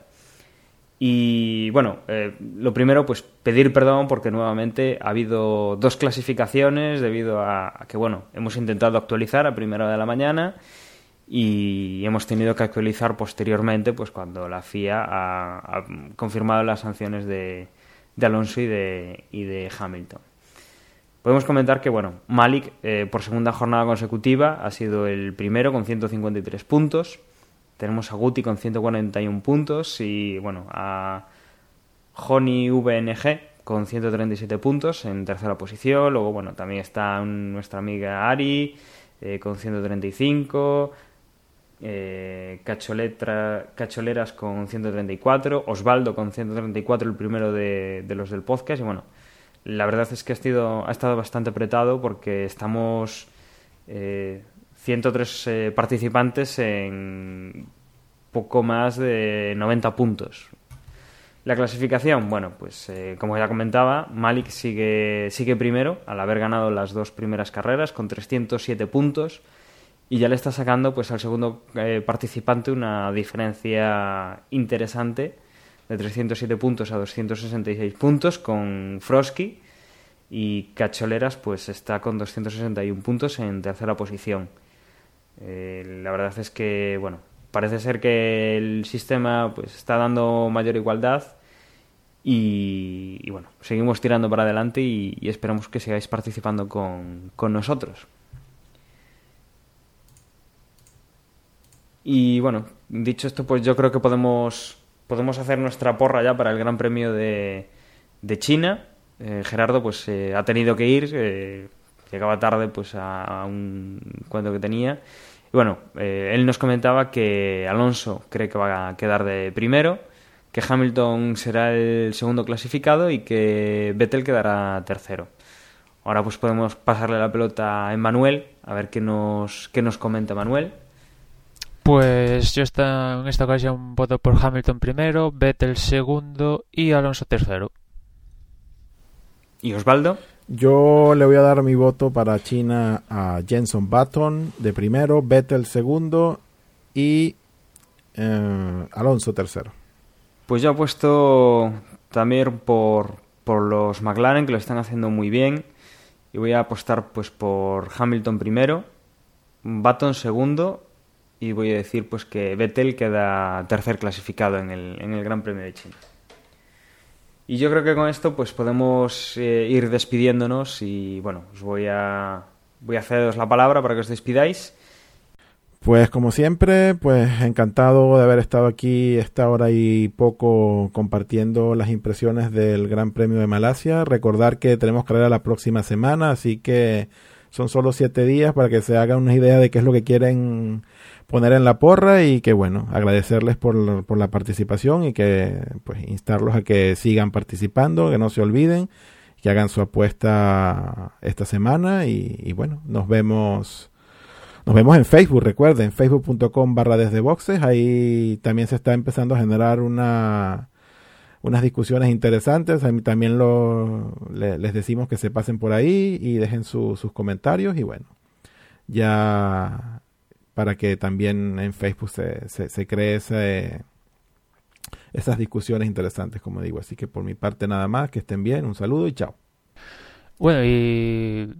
y bueno, eh, lo primero, pues pedir perdón porque nuevamente ha habido dos clasificaciones debido a, que, bueno, hemos intentado actualizar a primera de la mañana y hemos tenido que actualizar posteriormente, pues cuando la FIA ha, confirmado las sanciones de, de Alonso y de, y de, Hamilton. Podemos comentar que, bueno, Malik eh, por segunda jornada consecutiva ha sido el primero con 153 puntos. Tenemos a Guti con 141 puntos y bueno, a Honey VNG con 137 puntos en tercera posición. Luego, bueno, también está nuestra amiga Ari eh, con 135. Eh, Cacholeras con 134, Osvaldo con 134, el primero de, los del podcast. Y bueno, la verdad es que ha, sido, ha estado bastante apretado porque estamos eh, 103 eh, participantes en poco más de 90 puntos. La clasificación, bueno, pues eh, como ya comentaba, Malik sigue, sigue primero al haber ganado las dos primeras carreras con 307 puntos y ya le está sacando pues al segundo eh, participante una diferencia interesante de 307 puntos a 266 puntos con Frosky y Cacholeras pues está con 261 puntos en tercera posición. Eh, la verdad es que, bueno, parece ser que el sistema pues está dando mayor igualdad y, bueno, seguimos tirando para adelante y, esperamos que sigáis participando con, con, nosotros. Y bueno, dicho esto, pues yo creo que podemos, podemos hacer nuestra porra ya para el Gran Premio de, de China. Eh, Gerardo pues eh, ha tenido que ir, eh, llegaba tarde pues a, a un cuento que tenía y bueno, eh, él nos comentaba que Alonso cree que va a quedar de primero, que Hamilton será el segundo clasificado y que Vettel quedará tercero. Ahora pues podemos pasarle la pelota a Manuel, a ver qué nos, qué nos comenta Manuel. Pues yo está, en esta ocasión voto por Hamilton primero, Vettel segundo y Alonso tercero. ¿Y Osvaldo? Yo le voy a dar mi voto para China a Jenson Button de primero, Vettel segundo y eh, Alonso tercero. Pues yo apuesto también por, por los McLaren que lo están haciendo muy bien y voy a apostar pues por Hamilton primero, Button segundo y voy a decir pues que Vettel queda tercer clasificado en el, en el Gran Premio de China. Y yo creo que con esto pues podemos eh, ir despidiéndonos y bueno, os voy a voy a haceros la palabra para que os despidáis. Pues como siempre, pues encantado de haber estado aquí esta hora y poco compartiendo las impresiones del Gran Premio de Malasia. Recordar que tenemos carrera la próxima semana, así que son solo siete días para que se hagan una idea de qué es lo que quieren poner en la porra y que bueno, agradecerles por, por la participación y que pues instarlos a que sigan participando, que no se olviden que hagan su apuesta esta semana y, bueno, nos vemos. Nos vemos en Facebook, recuerden, facebook.com barra desde boxes. Ahí también se está empezando a generar una, unas discusiones interesantes. también lo, les decimos que se pasen por ahí y dejen sus comentarios. Y bueno, ya para que también en Facebook se, se, se cree ese, esas discusiones interesantes, como digo. Así que por mi parte nada más, que estén bien, un saludo y chao. Bueno, y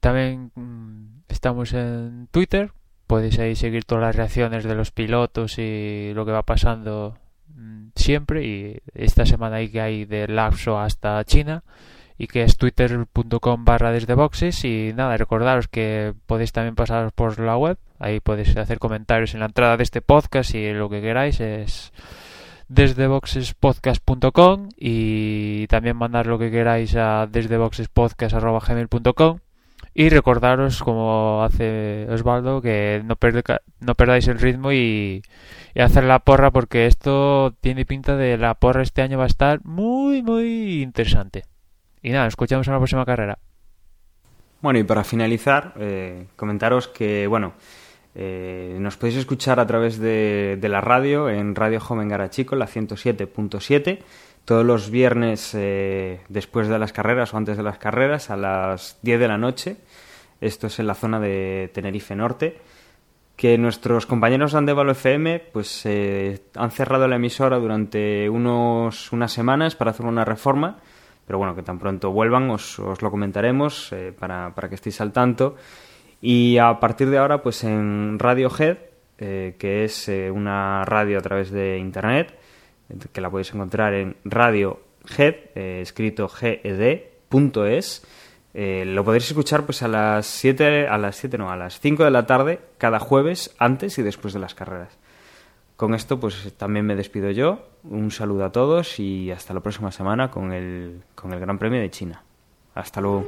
también mm, estamos en Twitter, podéis ahí seguir todas las reacciones de los pilotos y lo que va pasando mm, siempre y esta semana hay que hay de Lapso hasta China y que es twitter.com barra desde boxes. Y nada, recordaros que podéis también pasaros por la web, ahí podéis hacer comentarios en la entrada de este podcast y lo que queráis. Es desde boxespodcast.com y también mandar lo que queráis a desdeboxespodcast.gmail.com y recordaros, como hace Osvaldo, que no, no perdáis el ritmo y, y, hacer la porra porque esto tiene pinta de la porra este año va a estar muy, muy interesante. Y escuchamos en la próxima carrera. Bueno, y para finalizar, eh, comentaros que, bueno, eh, nos podéis escuchar a través de, la radio en Radio Joven Garachico, la 107.7, todos los viernes eh, después de las carreras o antes de las carreras a las 10 de la noche. Esto es en la zona de Tenerife Norte. Que nuestros compañeros de Andevalo FM pues, eh, han cerrado la emisora durante unos, unas semanas para hacer una reforma. Pero bueno, que tan pronto vuelvan os, os lo comentaremos para, para que estéis al tanto. Y a partir de ahora, pues en Radiohead, eh, que es eh, una radio a través de internet, que la podéis encontrar en Radiohead, eh, escrito ged.es. Eh, lo podréis escuchar pues a las 7, a las 7 no, a las 5 de la tarde cada jueves antes y después de las carreras. Con esto pues también me despido yo. Un saludo a todos y hasta la próxima semana con el, con el Gran Premio de China. Hasta luego.